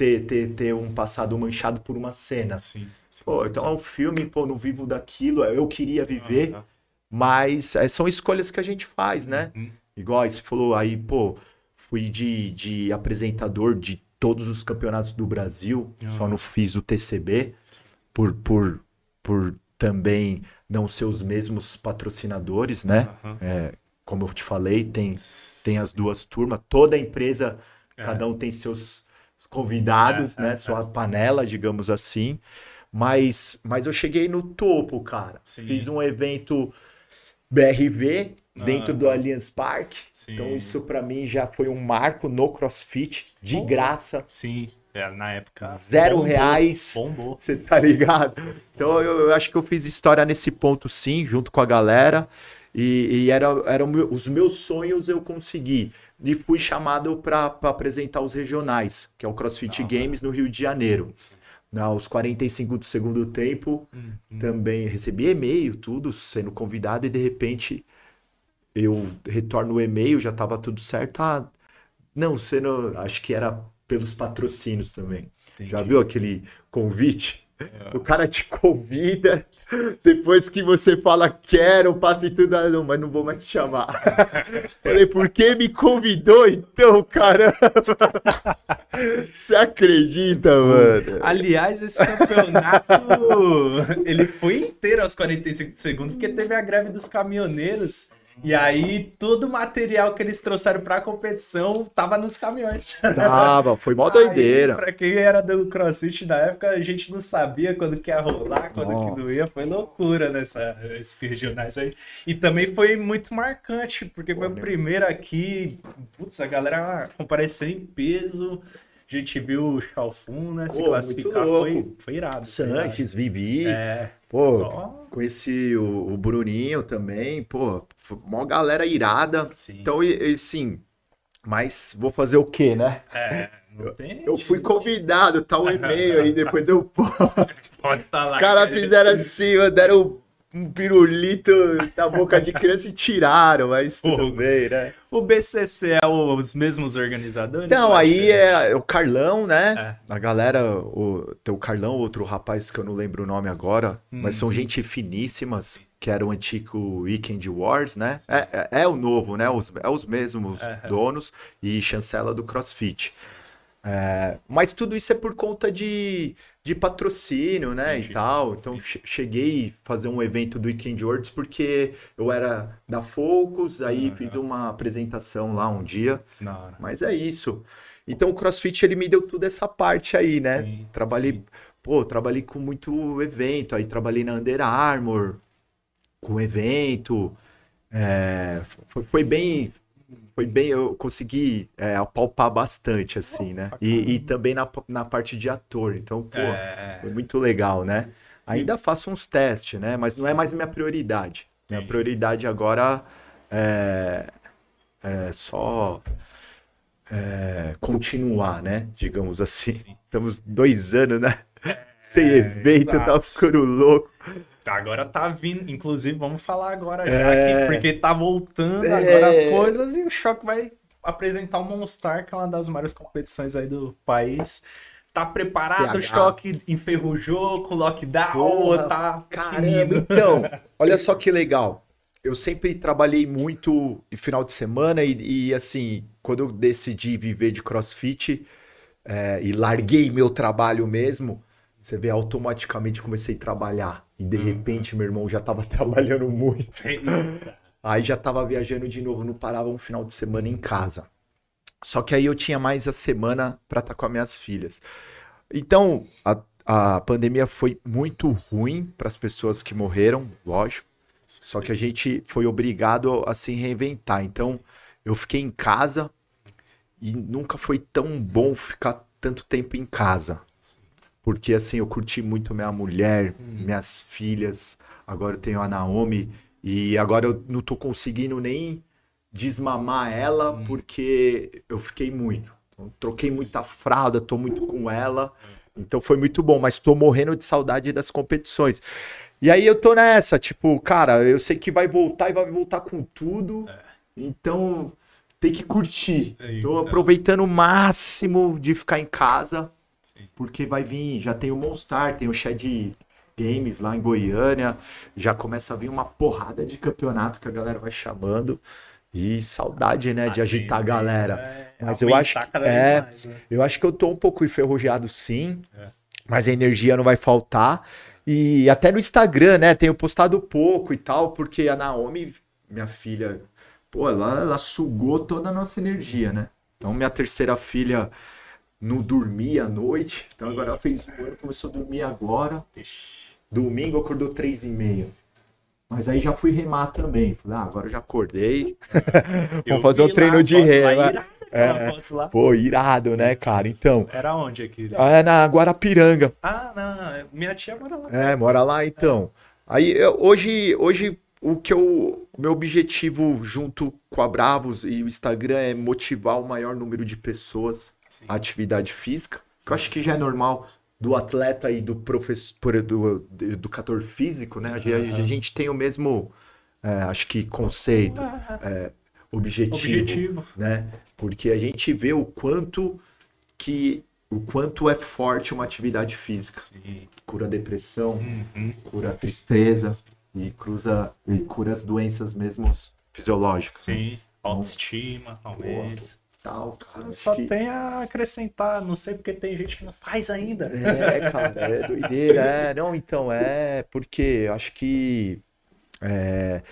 Speaker 2: ter, ter, ter um passado manchado por uma cena.
Speaker 1: Sim. sim,
Speaker 2: Pô,
Speaker 1: sim,
Speaker 2: então é um filme, pô, não vivo daquilo. Eu queria viver.
Speaker 1: Aham.
Speaker 2: Mas é, são escolhas que a gente faz, né?
Speaker 1: Uhum.
Speaker 2: Igual aí você falou, aí, pô, fui de, de apresentador de todos os campeonatos do Brasil, só não fiz o TCB, por, por, por também não ser os mesmos patrocinadores, né?
Speaker 1: Aham.
Speaker 2: É, como eu te falei, tem, tem as duas turmas, toda empresa,
Speaker 1: É.
Speaker 2: cada um tem seus convidados,
Speaker 1: É,
Speaker 2: né?
Speaker 1: é,
Speaker 2: Sua panela, digamos assim. Mas, mas eu cheguei no topo, cara.
Speaker 1: Sim.
Speaker 2: Fiz um evento BRV dentro
Speaker 1: Ah.
Speaker 2: do Allianz Parque.
Speaker 1: Sim.
Speaker 2: Então isso pra mim já foi um marco no CrossFit, de
Speaker 1: Bom.
Speaker 2: graça,
Speaker 1: Sim, é, na época.
Speaker 2: zero
Speaker 1: bombou,
Speaker 2: reais.
Speaker 1: Bombou.
Speaker 2: Você tá ligado? Então eu, eu acho que eu fiz história nesse ponto sim, junto com a galera. E, e era, era meu- os meus sonhos eu consegui. E fui chamado para apresentar os regionais, que é o CrossFit Games no Rio de Janeiro. Aos 45 do segundo tempo, também recebi e-mail, tudo, sendo convidado, e de repente eu retorno o e-mail, já estava tudo certo. Ah, não, você não. Acho que era pelos patrocínios também. Já
Speaker 1: Entendi.
Speaker 2: viu aquele convite? O cara te convida, depois que você fala quero, passa e tudo, ah, não, mas não vou mais te chamar. Falei, por que me convidou então, caramba? Você acredita, mano?
Speaker 1: Aliás, esse campeonato ele foi inteiro aos 45 segundos, porque teve a greve dos caminhoneiros E aí, todo o material que eles trouxeram pra competição tava nos caminhões.
Speaker 2: Tava, foi mó
Speaker 1: Aí,
Speaker 2: doideira.
Speaker 1: pra quem era do CrossFit da época, a gente não sabia quando que ia rolar, quando
Speaker 2: Nossa.
Speaker 1: que ia. Foi loucura nessa, regionais aí. E também foi muito marcante, porque foi o primeiro aqui. Putz, a galera compareceu em peso. A gente viu o Chalfun, né? Se
Speaker 2: Pô,
Speaker 1: classificar.
Speaker 2: muito
Speaker 1: Foi, foi irado. foi irado.
Speaker 2: Sanches, Vivi.
Speaker 1: É.
Speaker 2: Pô,
Speaker 1: Ó,
Speaker 2: conheci o, o Bruninho também. Pô, mó galera irada.
Speaker 1: Sim.
Speaker 2: Então, e, e, sim. Mas vou fazer o quê, né?
Speaker 1: É, não tem.
Speaker 2: Eu fui convidado, tá o e-mail aí, depois eu posto.
Speaker 1: Pode tá lá.
Speaker 2: Os caras fizeram assim, deram um pirulito na boca de criança e tiraram, mas tudo
Speaker 1: Pô.
Speaker 2: bem, né?
Speaker 1: O BCC é os mesmos organizadores?
Speaker 2: Então, aí
Speaker 1: diferente?
Speaker 2: é o Carlão, né? A galera, o, tem o Carlão, outro rapaz que eu não lembro o nome agora, mas são gente finíssimas, que era o antigo Weekend Wars, né? É, é, é o novo, né? Os, é os mesmos donos e chancela do CrossFit. É, mas tudo isso é por conta de, de patrocínio, né?
Speaker 1: Entendi.
Speaker 2: E tal. Então, che- cheguei a fazer um evento do Weekend Words porque eu era da Focus, aí fiz uma apresentação lá um dia.
Speaker 1: Hora.
Speaker 2: Mas é isso. Então o CrossFit ele me deu toda essa parte aí, né?
Speaker 1: Sim,
Speaker 2: trabalhei,
Speaker 1: sim.
Speaker 2: pô, trabalhei com muito evento, aí trabalhei na Under Armour com evento. É, foi, foi bem, foi bem, eu consegui é, apalpar bastante assim, né? E, e também na, na parte de ator. Então, pô,
Speaker 1: É.
Speaker 2: foi muito legal, né? Ainda faço uns testes, né? Mas não é mais minha prioridade. Minha prioridade agora é, é só é, continuar, né? Digamos assim.
Speaker 1: Sim.
Speaker 2: Estamos dois anos, né? Sem evento, tá ficando louco.
Speaker 1: Agora tá vindo, inclusive vamos falar agora já
Speaker 2: É.
Speaker 1: aqui, porque tá voltando
Speaker 2: É.
Speaker 1: agora as coisas e o Choque vai apresentar o Monstar, que é uma das maiores competições aí do país. Tá preparado, o Choque enferrujou com o lockdown,
Speaker 2: Porra,
Speaker 1: tá
Speaker 2: Caramba,
Speaker 1: tinindo.
Speaker 2: então, olha só que legal. Eu sempre trabalhei muito em final de semana e, e, assim, quando eu decidi viver de CrossFit é, e larguei meu trabalho mesmo, você vê, automaticamente comecei a trabalhar. E de repente, meu irmão já tava trabalhando muito. Aí já tava viajando de novo, não parava um final de semana em casa. Só que aí eu tinha mais a semana pra estar com as minhas filhas. Então, a, a pandemia foi muito ruim para as pessoas que morreram, lógico. Só que a gente foi obrigado a se reinventar. Então, eu fiquei em casa e nunca foi tão bom ficar tanto tempo em casa. Porque assim, eu curti muito minha mulher, minhas filhas. Agora eu tenho a Naomi e agora eu não tô conseguindo nem desmamar ela porque eu fiquei muito. Então, troquei muita fralda, tô muito com ela. Então foi muito bom, mas tô morrendo de saudade das competições. E aí eu tô nessa, tipo, cara, eu sei que vai voltar e vai voltar com tudo. Então tem que curtir. Tô
Speaker 1: Então.
Speaker 2: aproveitando o máximo de ficar em casa. Porque vai vir, já tem o Monstar, tem o Shed Games lá em Goiânia, já começa a vir uma porrada de campeonato que a galera vai chamando. E saudade, né, de agitar a galera.
Speaker 1: É,
Speaker 2: Mas eu acho que é,
Speaker 1: né?
Speaker 2: eu acho que eu tô um pouco enferrujado sim,
Speaker 1: É.
Speaker 2: mas a energia não vai faltar. E até no Instagram, né, tenho postado pouco e tal, porque a Naomi, minha filha, pô, ela, ela sugou toda a nossa energia, né? Então minha terceira filha não dormia à noite, então agora ela fez um ano, começou a dormir agora. Domingo acordou três e meia. Mas aí já fui remar também. Falei, ah, agora eu já acordei. Vamos fazer um treino
Speaker 1: lá
Speaker 2: de
Speaker 1: lá,
Speaker 2: rema.
Speaker 1: lá.
Speaker 2: Pô, irado, né, cara? Então,
Speaker 1: Era onde aqui?
Speaker 2: é na Guarapiranga.
Speaker 1: Ah, não, minha tia mora lá.
Speaker 2: É, mora lá então. Aí eu- hoje, hoje o que eu, meu objetivo junto com a Bravos e o Instagram é motivar o maior número de pessoas
Speaker 1: Sim.
Speaker 2: atividade física, que eu acho que já é normal do atleta e do professor, do, do educador físico, né? A gente, a gente tem o mesmo, é, acho que conceito, é, objetivo,
Speaker 1: Objetivo.
Speaker 2: né? Porque a gente vê o quanto que o quanto é forte uma atividade física
Speaker 1: Sim.
Speaker 2: cura a depressão,
Speaker 1: Uhum.
Speaker 2: cura tristeza e, cruza, e cura as doenças mesmo fisiológicas. né?
Speaker 1: Sim. Autoestima, aumenta.
Speaker 2: Tal, cara,
Speaker 1: Só
Speaker 2: que-
Speaker 1: tem a acrescentar, não sei porque tem gente que não faz ainda.
Speaker 2: É, cara, é doideira. É, não, então, é porque eu acho que é,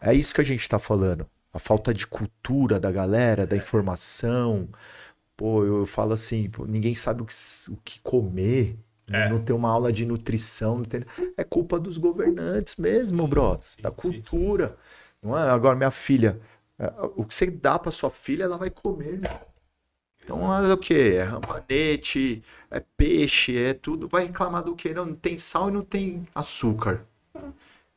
Speaker 2: É isso que a gente tá falando. A falta de cultura da galera, da informação. Pô, eu falo assim, pô, ninguém sabe o que, o que comer.
Speaker 1: É.
Speaker 2: Não tem uma aula de nutrição. Não tem... É culpa dos governantes mesmo,
Speaker 1: Sim,
Speaker 2: bro.
Speaker 1: sim,
Speaker 2: Da
Speaker 1: sim,
Speaker 2: cultura. Não é? Agora, minha filha, é, o que você dá pra sua filha, ela vai comer. né? Então, é o quê? É rabanete, é peixe, é tudo. Vai reclamar do quê? Não, não tem sal e não tem açúcar.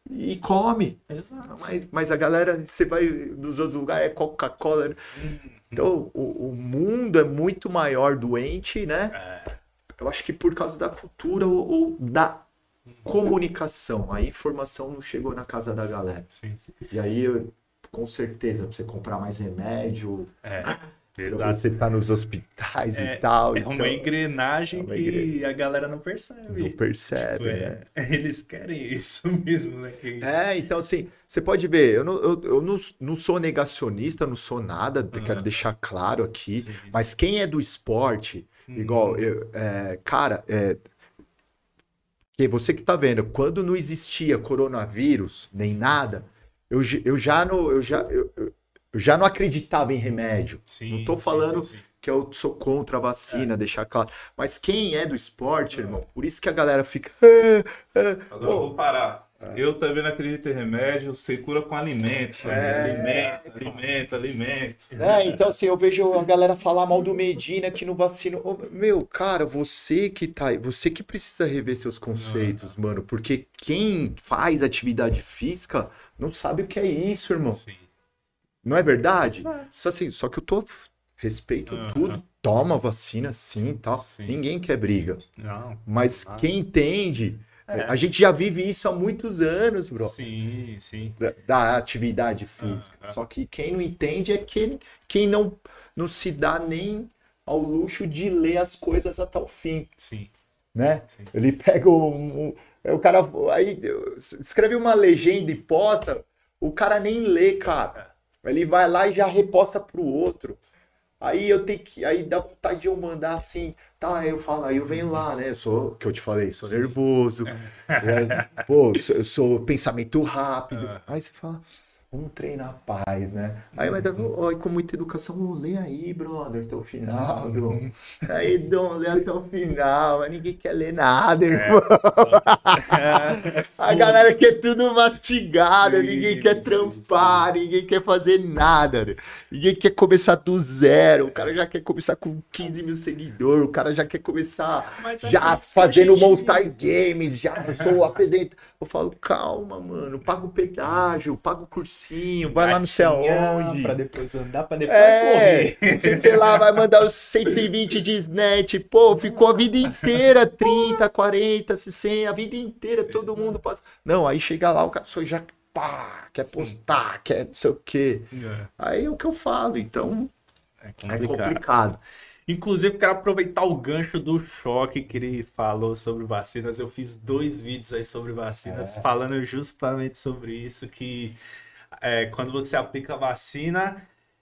Speaker 2: E come.
Speaker 1: Exato.
Speaker 2: Mas, mas a galera, você vai nos outros lugares, é Coca-Cola. né? Então, o, o mundo é muito maior doente, né?
Speaker 1: É,
Speaker 2: Eu acho que por causa da cultura ou, ou da comunicação. A informação não chegou na casa da galera.
Speaker 1: sim.
Speaker 2: E aí, eu- com certeza, pra você comprar mais remédio,
Speaker 1: É,
Speaker 2: pra
Speaker 1: exato.
Speaker 2: você estar nos hospitais
Speaker 1: É-
Speaker 2: e tal.
Speaker 1: É
Speaker 2: então,
Speaker 1: uma engrenagem
Speaker 2: é uma
Speaker 1: que
Speaker 2: engrenagem.
Speaker 1: a galera não percebe.
Speaker 2: não percebe,
Speaker 1: Tipo,
Speaker 2: né?
Speaker 1: é, Eles querem isso mesmo, né? Que-
Speaker 2: É, então assim, você pode ver, eu não, eu, eu não, não sou negacionista, não sou nada, quero deixar claro aqui,
Speaker 1: Sim, sim.
Speaker 2: mas quem é do esporte, igual, eu, é, cara, é, você que tá vendo, quando não existia coronavírus, nem nada, eu, eu já não, eu já, eu, eu- já não acreditava em remédio.
Speaker 1: Sim,
Speaker 2: não tô
Speaker 1: sim,
Speaker 2: falando
Speaker 1: sim, sim.
Speaker 2: que eu sou contra a vacina, deixar claro. Mas quem é do esporte, irmão, por isso que a galera fica. "Ah, ah".
Speaker 3: Agora eu vou parar. Eu também não acredito em remédio, você cura com alimento, família.
Speaker 2: É.
Speaker 3: Alimento, alimento, alimento.
Speaker 2: É, então assim, eu vejo a galera falar mal do Medina que não vacina. Ô, meu, cara, você que tá aí, você que precisa rever seus conceitos, mano, porque quem faz atividade física não sabe o que é isso, irmão.
Speaker 1: Sim.
Speaker 2: Não é verdade?
Speaker 1: Exato.
Speaker 2: Só assim, só que eu tô respeito
Speaker 1: Aham.
Speaker 2: tudo, toma vacina sim, e tal.
Speaker 1: Sim.
Speaker 2: Ninguém quer briga,
Speaker 1: Não.
Speaker 2: mas
Speaker 1: Ah.
Speaker 2: quem entende,
Speaker 1: É.
Speaker 2: a gente já vive isso há muitos anos, bro.
Speaker 1: Sim, sim.
Speaker 2: da, da atividade física.
Speaker 1: Ah, ah.
Speaker 2: Só que quem não entende é quem, quem não, não se dá nem ao luxo de ler as coisas até o fim,
Speaker 1: Sim.
Speaker 2: né?
Speaker 1: Sim.
Speaker 2: Ele pega um, um- o cara aí escreve uma legenda e posta, o cara nem lê, cara. Ele vai lá e já reposta pro outro. Aí eu tenho que, aí dá vontade de eu mandar assim, tá? Eu falo, aí eu venho lá, né? Eu sou, que eu te falei, sou nervoso, né? pô, eu sou, eu sou pensamento rápido. Aí você fala, vamos treinar a paz, né? Aí, mas ó, e com muita educação, ô, lê aí, brother, até o final, Dom. Aí, Dom, lê até o final, mas ninguém quer ler nada, irmão. A galera quer tudo mastigado,
Speaker 1: Sim,
Speaker 2: ninguém quer
Speaker 1: sim,
Speaker 2: trampar, ninguém quer fazer nada, né? ninguém quer começar do zero. O cara já quer começar com 15 mil seguidores, o cara já quer começar
Speaker 1: é
Speaker 2: já fazendo
Speaker 1: gente-
Speaker 2: Monster Games, já tô apresentando. Eu falo, calma, mano, paga o pedágio, paga o cursinho, vai lá não sei aonde.
Speaker 1: Pra depois andar, pra depois
Speaker 2: É,
Speaker 1: correr.
Speaker 2: você, sei lá, vai mandar os 120 de snatch, pô, ficou a vida inteira, 30, 40, 60, a vida inteira, todo mundo passa. Não, aí chega lá, o cara já, pá, quer postar, quer não sei o quê.
Speaker 1: É,
Speaker 2: Aí é o que eu falo, então
Speaker 1: é
Speaker 2: é
Speaker 1: complicado.
Speaker 2: complicado.
Speaker 1: Inclusive, quero aproveitar o gancho do choque que ele falou sobre vacinas. Eu fiz dois vídeos aí sobre vacinas, falando justamente sobre isso, que é, quando você aplica a vacina,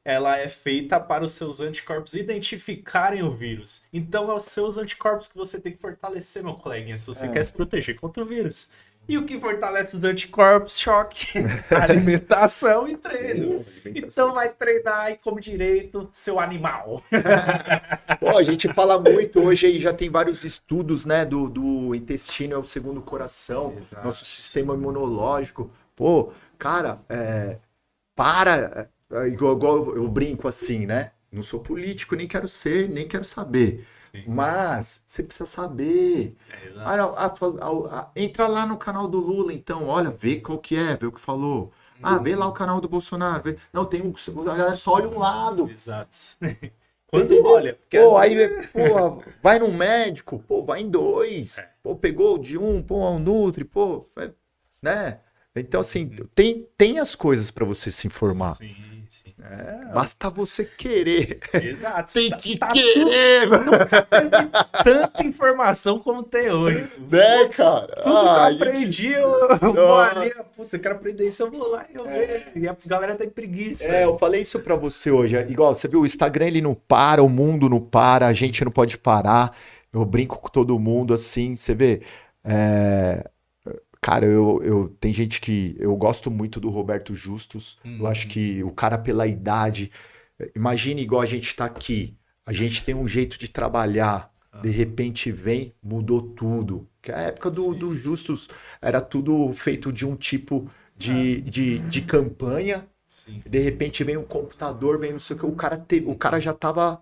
Speaker 1: ela é feita para os seus anticorpos identificarem o vírus. Então, é os seus anticorpos que você tem que fortalecer, meu coleguinha, se você quer se proteger contra o vírus. E o que fortalece os anticorpos? Choque, alimentação e treino. Então vai treinar e come direito, seu animal.
Speaker 2: Pô, a gente fala muito hoje aí, já tem vários estudos, né, do, do intestino é o segundo coração,
Speaker 1: Exato.
Speaker 2: nosso sistema imunológico. Pô, cara, é, para, é, igual, igual eu brinco assim, né? Não sou político, nem quero ser, nem quero saber.
Speaker 1: Sim.
Speaker 2: Mas você precisa saber. Ah, fal- ah, ah, entra lá no canal do Lula, então, olha, vê qual que é, vê o que falou. Ah, vê lá o canal do Bolsonaro. Vê. Não, tem um. A galera só olha um lado.
Speaker 1: Exato. Quando olha,
Speaker 2: Pô,
Speaker 1: às
Speaker 2: aí, pô, vai num médico, pô, vai em dois. Pô, pegou de um, pô, um Nutri, pô, é, né? Então, assim, tem, tem as coisas pra você se informar.
Speaker 1: Sim, sim.
Speaker 2: Basta você querer.
Speaker 1: Exato.
Speaker 2: Tem
Speaker 1: Tá-
Speaker 2: que
Speaker 1: tá
Speaker 2: querer, mano.
Speaker 1: tanta informação como tem hoje.
Speaker 2: Né, cara?
Speaker 1: Tudo
Speaker 2: Ah,
Speaker 1: que eu aprendi, eu, eu vou ali, puta, eu quero aprender isso, eu vou lá e eu vejo. E a galera tem preguiça.
Speaker 2: É, eu falei isso pra você hoje. é Igual, você viu, o Instagram ele não para, o mundo não para, a gente não pode parar. Eu brinco com todo mundo assim, você vê. é, Cara, eu, eu tem gente que eu gosto muito do Roberto Justus. Eu acho que o cara pela idade, imagine igual a gente tá aqui. A gente tem um jeito de trabalhar. De repente vem, mudou tudo. Que a época do, do Justus era tudo feito de um tipo de, de, de campanha.
Speaker 1: Sim.
Speaker 2: De repente vem um computador, vem não sei o que. O cara, teve, o cara já tava,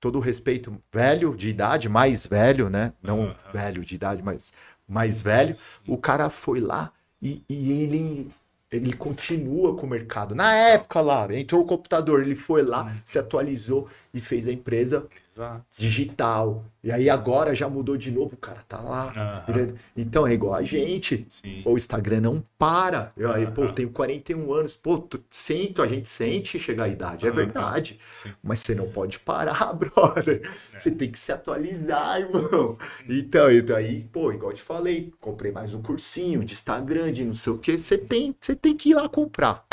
Speaker 2: todo o respeito, velho de idade, mais velho, né? Não
Speaker 1: Aham.
Speaker 2: velho de idade, mas mais velho. O cara foi lá e, e ele, ele continua com o mercado. Na época lá, entrou o computador, ele foi lá, se atualizou e fez a empresa
Speaker 1: Exato.
Speaker 2: digital. E aí agora já mudou de novo, o cara tá lá.
Speaker 1: Aham.
Speaker 2: Então é igual a gente.
Speaker 1: Sim.
Speaker 2: Pô, o Instagram não para. Eu aí, pô,
Speaker 1: Aham.
Speaker 2: tenho 41 anos. Pô, tu, sinto, a gente sente chegar a idade, é
Speaker 1: Aham.
Speaker 2: verdade.
Speaker 1: Sim.
Speaker 2: Mas você não pode parar, brother. Você tem que se atualizar, irmão. Então, então aí, pô, igual eu te falei, comprei mais um cursinho de Instagram, de não sei o que. Você tem, você tem que ir lá comprar.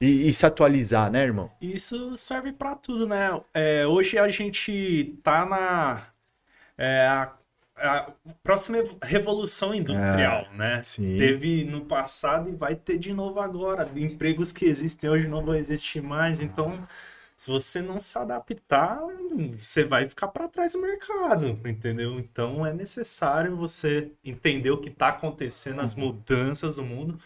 Speaker 2: E, e se atualizar, né, irmão?
Speaker 1: Isso serve pra tudo, né? É, hoje a gente tá na é, a, a próxima ev- revolução industrial, né?
Speaker 2: sim.
Speaker 1: Teve no passado e vai ter de novo agora. Empregos que existem hoje não vão existir mais, então se você não se adaptar, você vai ficar para trás do mercado, entendeu? Então é necessário você entender o que está acontecendo, as mudanças do mundo,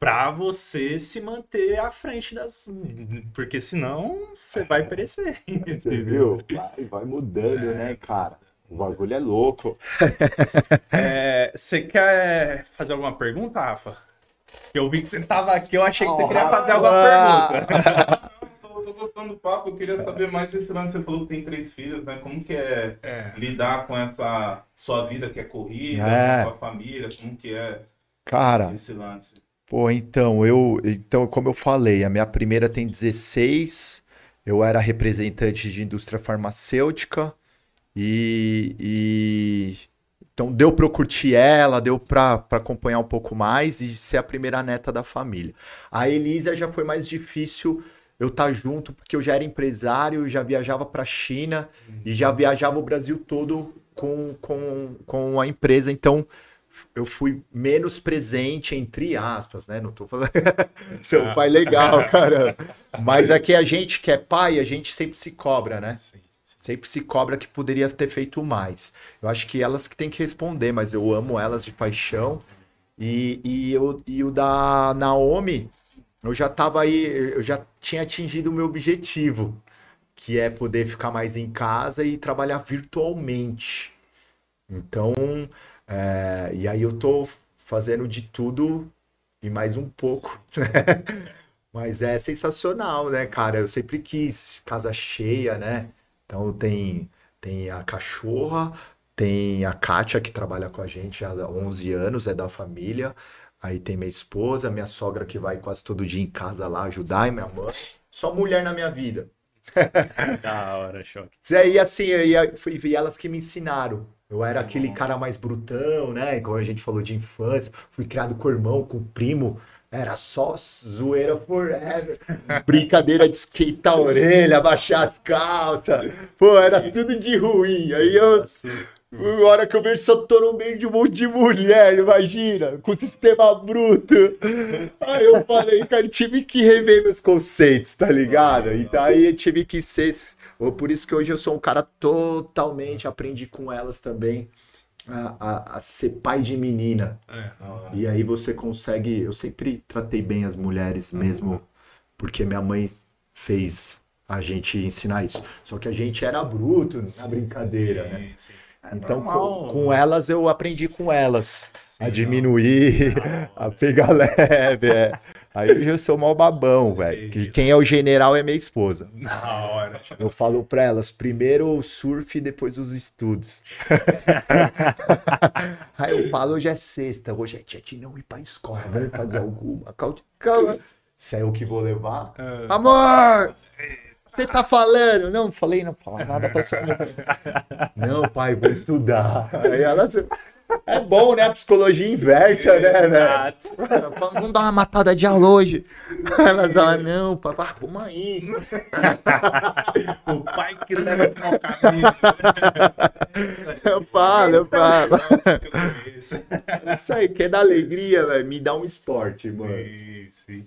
Speaker 1: para você se manter à frente das. Porque senão você vai perecer,
Speaker 2: Você viu? Vai, vai mudando, né, cara? O bagulho é louco.
Speaker 1: É, você quer fazer alguma pergunta, Rafa? Eu vi que você tava aqui, eu achei que você queria fazer alguma
Speaker 2: Ah.
Speaker 1: pergunta.
Speaker 3: Tô, tô gostando do papo, eu queria saber mais esse lance. Você falou que tem três filhos, né? Como que é,
Speaker 1: É.
Speaker 3: lidar com essa sua vida que é corrida,
Speaker 2: É.
Speaker 3: com sua família, como que é
Speaker 2: Cara,
Speaker 3: esse lance?
Speaker 2: Pô, então, eu, então, como eu falei, a minha primeira tem 16, eu era representante de indústria farmacêutica e, e- então deu para eu curtir ela, deu para acompanhar um pouco mais e ser a primeira neta da família. A Elisa já foi mais difícil eu estar junto, porque eu já era empresário, já viajava para a China e já viajava o Brasil todo com, com, com a empresa, então eu fui menos presente, entre aspas, né? Não tô falando. Seu pai legal, cara. Mas aqui a gente que é pai, a gente sempre se cobra, né?
Speaker 1: Sim, sim.
Speaker 2: Sempre se cobra que poderia ter feito mais. Eu acho que elas que têm que responder, mas eu amo elas de paixão. E, e, eu, e o da Naomi, eu já tava aí, eu já tinha atingido o meu objetivo, que é poder ficar mais em casa e trabalhar virtualmente. Então, é, e aí eu tô fazendo de tudo e mais um pouco. Mas é sensacional, né, cara? Eu sempre quis casa cheia, né? Então tem, tem a cachorra, tem a Kátia que trabalha com a gente há 11 anos, é da família. Aí tem minha esposa, minha sogra que vai quase todo dia em casa lá ajudar, e minha mãe. Só mulher na minha vida.
Speaker 1: Da hora, choque.
Speaker 2: E aí, assim, ver elas que me ensinaram. Eu era aquele cara mais brutão, né? Como a gente falou de infância. Fui criado com o irmão, com o primo. Era só zoeira forever. Brincadeira de esquentar a orelha, baixar as calças. Pô, era tudo de ruim. Aí eu, a hora que eu vejo, só tô no meio de um monte de mulher, imagina, com sistema bruto. Aí eu falei, cara, tive que rever meus conceitos, tá ligado? Então aí eu tive que ser. Por isso que hoje eu sou um cara totalmente, aprendi com elas também a, a- a ser pai de menina.
Speaker 1: É.
Speaker 2: E aí você consegue. Eu sempre tratei bem as mulheres mesmo, porque minha mãe fez a gente ensinar isso. Só que a gente era bruto na brincadeira, né?
Speaker 1: Sim, sim. É
Speaker 2: Então, com, com elas, eu aprendi com elas
Speaker 1: Sim,
Speaker 2: a diminuir, a pegar leve. é. Aí hoje eu sou mó babão, velho. Que quem é o general é minha esposa.
Speaker 1: Da hora.
Speaker 2: Eu falo pra elas, primeiro o surf, depois os estudos. Aí eu falo, hoje é sexta, hoje é de não ir pra escola, vamos fazer alguma. Calma, calma. Se é eu que vou levar.
Speaker 1: É.
Speaker 2: Amor! Você tá falando? Não, falei, não fala nada pra sua mãe. Não, pai, vou estudar. Aí ela. É bom, né? A psicologia inversa, né, velho?
Speaker 1: Exato.
Speaker 2: Vamos dar uma matada de aula hoje. Elas falam, não, papai, vamos aí.
Speaker 1: O pai que leva pro mau caminho.
Speaker 2: Eu falo, eu falo.
Speaker 1: Eu conheço.
Speaker 2: Isso aí, quer dar alegria, velho? Me dá um esporte, mano.
Speaker 1: Sim, sim.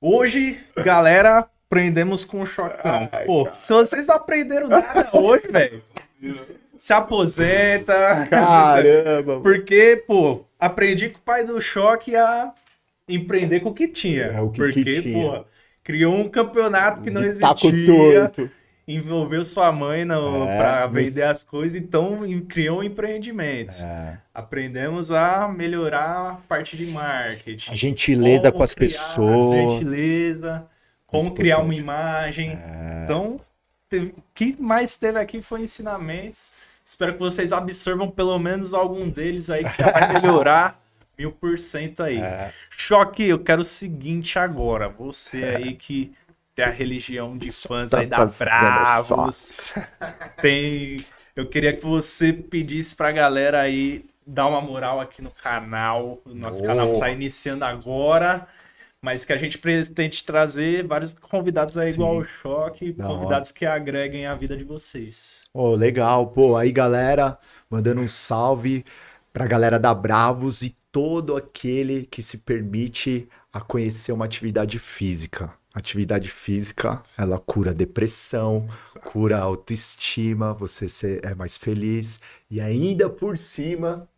Speaker 1: Hoje, galera, aprendemos com o chocão. Pô, se vocês não aprenderam nada hoje, velho, se aposenta.
Speaker 2: Caramba,
Speaker 1: Porque, pô, aprendi com o pai do choque a empreender com o que tinha.
Speaker 2: É, o que- que
Speaker 1: Porque,
Speaker 2: tinha.
Speaker 1: pô, criou um campeonato que não
Speaker 2: De taco
Speaker 1: existia.
Speaker 2: torto.
Speaker 1: Envolveu sua mãe no,
Speaker 2: É,
Speaker 1: pra
Speaker 2: mas-
Speaker 1: vender as coisas, então criou um empreendimento.
Speaker 2: É.
Speaker 1: Aprendemos a melhorar a parte de marketing.
Speaker 2: A gentileza com as pessoas.
Speaker 1: Gentileza, como
Speaker 2: Muito
Speaker 1: criar uma
Speaker 2: importante.
Speaker 1: imagem.
Speaker 2: É.
Speaker 1: Então, o que mais teve aqui foi ensinamentos. Espero que vocês absorvam pelo menos algum deles aí, que já vai melhorar mil por cento aí.
Speaker 2: É.
Speaker 1: Choque, eu quero o seguinte agora. Você aí que tem a religião de fãs aí da
Speaker 2: Tá
Speaker 1: Bravos. Tem. Eu queria que você pedisse pra galera aí dar uma moral aqui no canal. O nosso
Speaker 2: Oh.
Speaker 1: canal tá iniciando agora. Mas que a gente pretende trazer vários convidados aí igual o Choque,
Speaker 2: Da
Speaker 1: convidados que agreguem a vida de vocês.
Speaker 2: Ô, legal. Pô, aí, galera, mandando um salve pra galera da Bravos e todo aquele que se permite a conhecer uma atividade física. Atividade física, ela cura depressão, cura autoestima, você é mais feliz e ainda por cima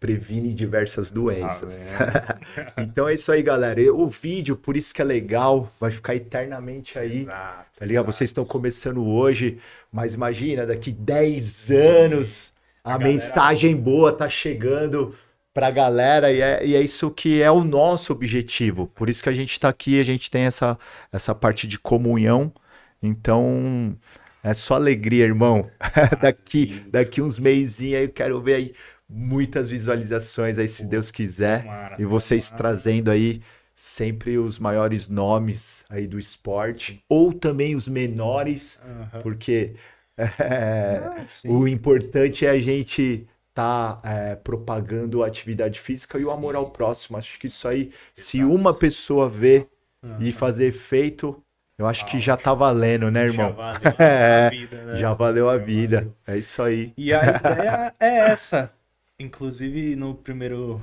Speaker 2: previne diversas doenças. Então é isso aí, galera. O vídeo, por isso que é legal, vai ficar eternamente aí.
Speaker 1: Exato,
Speaker 2: Tá ligado?
Speaker 1: exato.
Speaker 2: Vocês estão começando hoje, mas imagina, daqui 10 anos, a,
Speaker 1: galera-
Speaker 2: mensagem boa tá chegando pra galera e é, e é isso que é o nosso objetivo. Por isso que a gente tá aqui, a gente tem essa, essa parte de comunhão. Então, é só alegria, irmão. daqui, daqui uns meizinhos aí, eu quero ver aí muitas visualizações aí, se Deus quiser.
Speaker 1: tomara,
Speaker 2: E vocês
Speaker 1: tomara.
Speaker 2: trazendo aí sempre os maiores nomes aí do esporte, ou também os menores,
Speaker 1: Aham.
Speaker 2: porque é,
Speaker 1: Ah, sim.
Speaker 2: o importante é a gente tá é, propagando a atividade física e o amor ao próximo. Acho que isso aí, se uma pessoa ver e fazer efeito, eu acho que já tá valendo, né, irmão?
Speaker 1: Já valeu
Speaker 2: É,
Speaker 1: a vida, né?
Speaker 2: Já valeu a
Speaker 1: Já
Speaker 2: vida.
Speaker 1: valeu.
Speaker 2: É isso aí.
Speaker 1: E a ideia é essa. Inclusive, no primeiro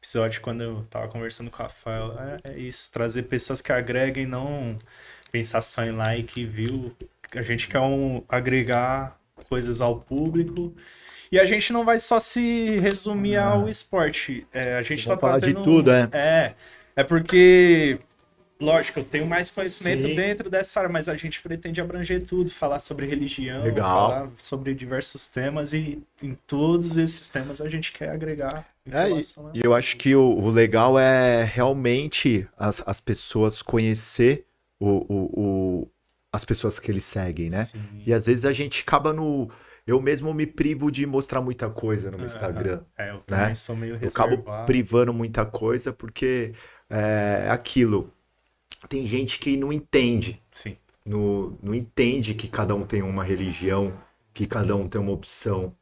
Speaker 1: episódio, quando eu tava conversando com a Rafael, é, é isso, trazer pessoas que agreguem, não pensar só em like e view. A gente quer um, agregar coisas ao público. E a gente não vai só se resumir ao esporte. É, a gente tá
Speaker 2: falar de tudo, é?
Speaker 1: É, é porque, lógico, eu tenho mais conhecimento
Speaker 2: Sim.
Speaker 1: dentro dessa área, mas a gente pretende abranger tudo, falar sobre religião,
Speaker 2: Legal.
Speaker 1: falar sobre diversos temas e em todos esses temas a gente quer agregar
Speaker 2: É, e,
Speaker 1: informação. né?
Speaker 2: e eu acho que o, o legal é realmente as, as pessoas conhecer o, o, o- as pessoas que eles seguem, né?
Speaker 1: Sim.
Speaker 2: E às vezes a gente acaba no. Eu mesmo me privo de mostrar muita coisa no meu Instagram.
Speaker 1: É, eu também
Speaker 2: né?
Speaker 1: sou meio
Speaker 2: Eu
Speaker 1: reservado.
Speaker 2: acabo privando muita coisa porque é aquilo. Tem gente que não entende.
Speaker 1: Sim.
Speaker 2: no, não entende que cada um tem uma religião, que cada um tem uma opção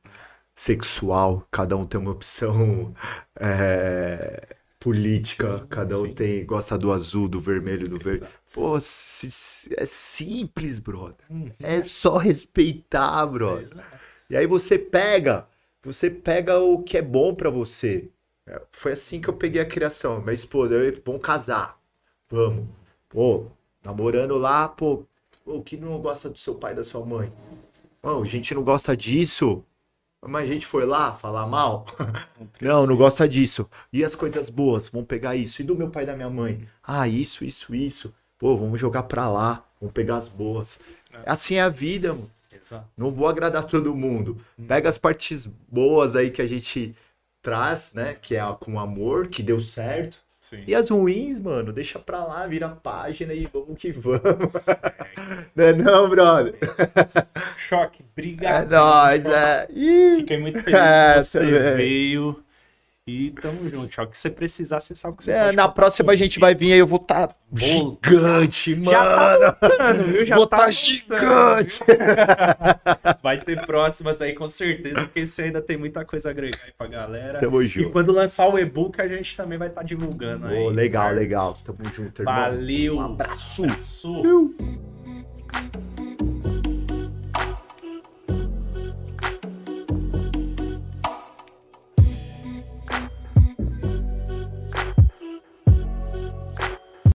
Speaker 2: sexual, cada um tem uma opção é, política,
Speaker 1: Sim,
Speaker 2: cada um
Speaker 1: sim.
Speaker 2: tem gosta do azul, do vermelho, do verde. Pô, se- se- é simples, brother.
Speaker 1: Hum,
Speaker 2: É só respeitar, brother.
Speaker 1: exato.
Speaker 2: E aí você pega, você pega o que é bom pra você. É, Foi assim que eu peguei a criação. Minha esposa, eu, vamos casar. Vamos. Pô, namorando lá, pô, o que não gosta do seu pai e da sua mãe? Pô, a gente não gosta disso. Mas a gente foi lá falar mal? Não, não gosta disso. E as coisas boas? Vamos pegar isso. E do meu pai e da minha mãe? Ah, isso, isso, isso. Pô, vamos jogar pra lá. Vamos pegar as boas. Assim é a vida, mano.
Speaker 1: Exato.
Speaker 2: Não vou agradar todo mundo. Pega as partes boas aí que a gente traz, né? Que é com amor, que deu certo.
Speaker 1: Sim.
Speaker 2: E as ruins, mano, deixa pra lá, vira a página e vamos que vamos. Não é não, brother?
Speaker 1: Choque,
Speaker 2: É
Speaker 1: obrigado.
Speaker 2: nóis, é.
Speaker 1: Fiquei muito feliz
Speaker 2: É,
Speaker 1: que você
Speaker 2: também.
Speaker 1: veio. E tamo junto, Choque. Se você precisar, você sabe que você
Speaker 2: É, na próxima a gente vai vir aí, eu vou estar
Speaker 1: Bolo.
Speaker 2: gigante, mano.
Speaker 1: Já tá montando, viu? Já
Speaker 2: vou
Speaker 1: tá
Speaker 2: estar
Speaker 1: montando.
Speaker 2: gigante.
Speaker 1: Vai ter próximas aí com certeza, porque esse ainda tem muita coisa a agregar aí pra galera.
Speaker 2: Tamo
Speaker 1: E
Speaker 2: junto.
Speaker 1: quando lançar o e-book, a gente também vai estar divulgando aí.
Speaker 2: Ô, legal,
Speaker 1: certo?
Speaker 2: legal. Tamo junto, irmão.
Speaker 1: Valeu.
Speaker 2: Um abraço.
Speaker 1: Abraço.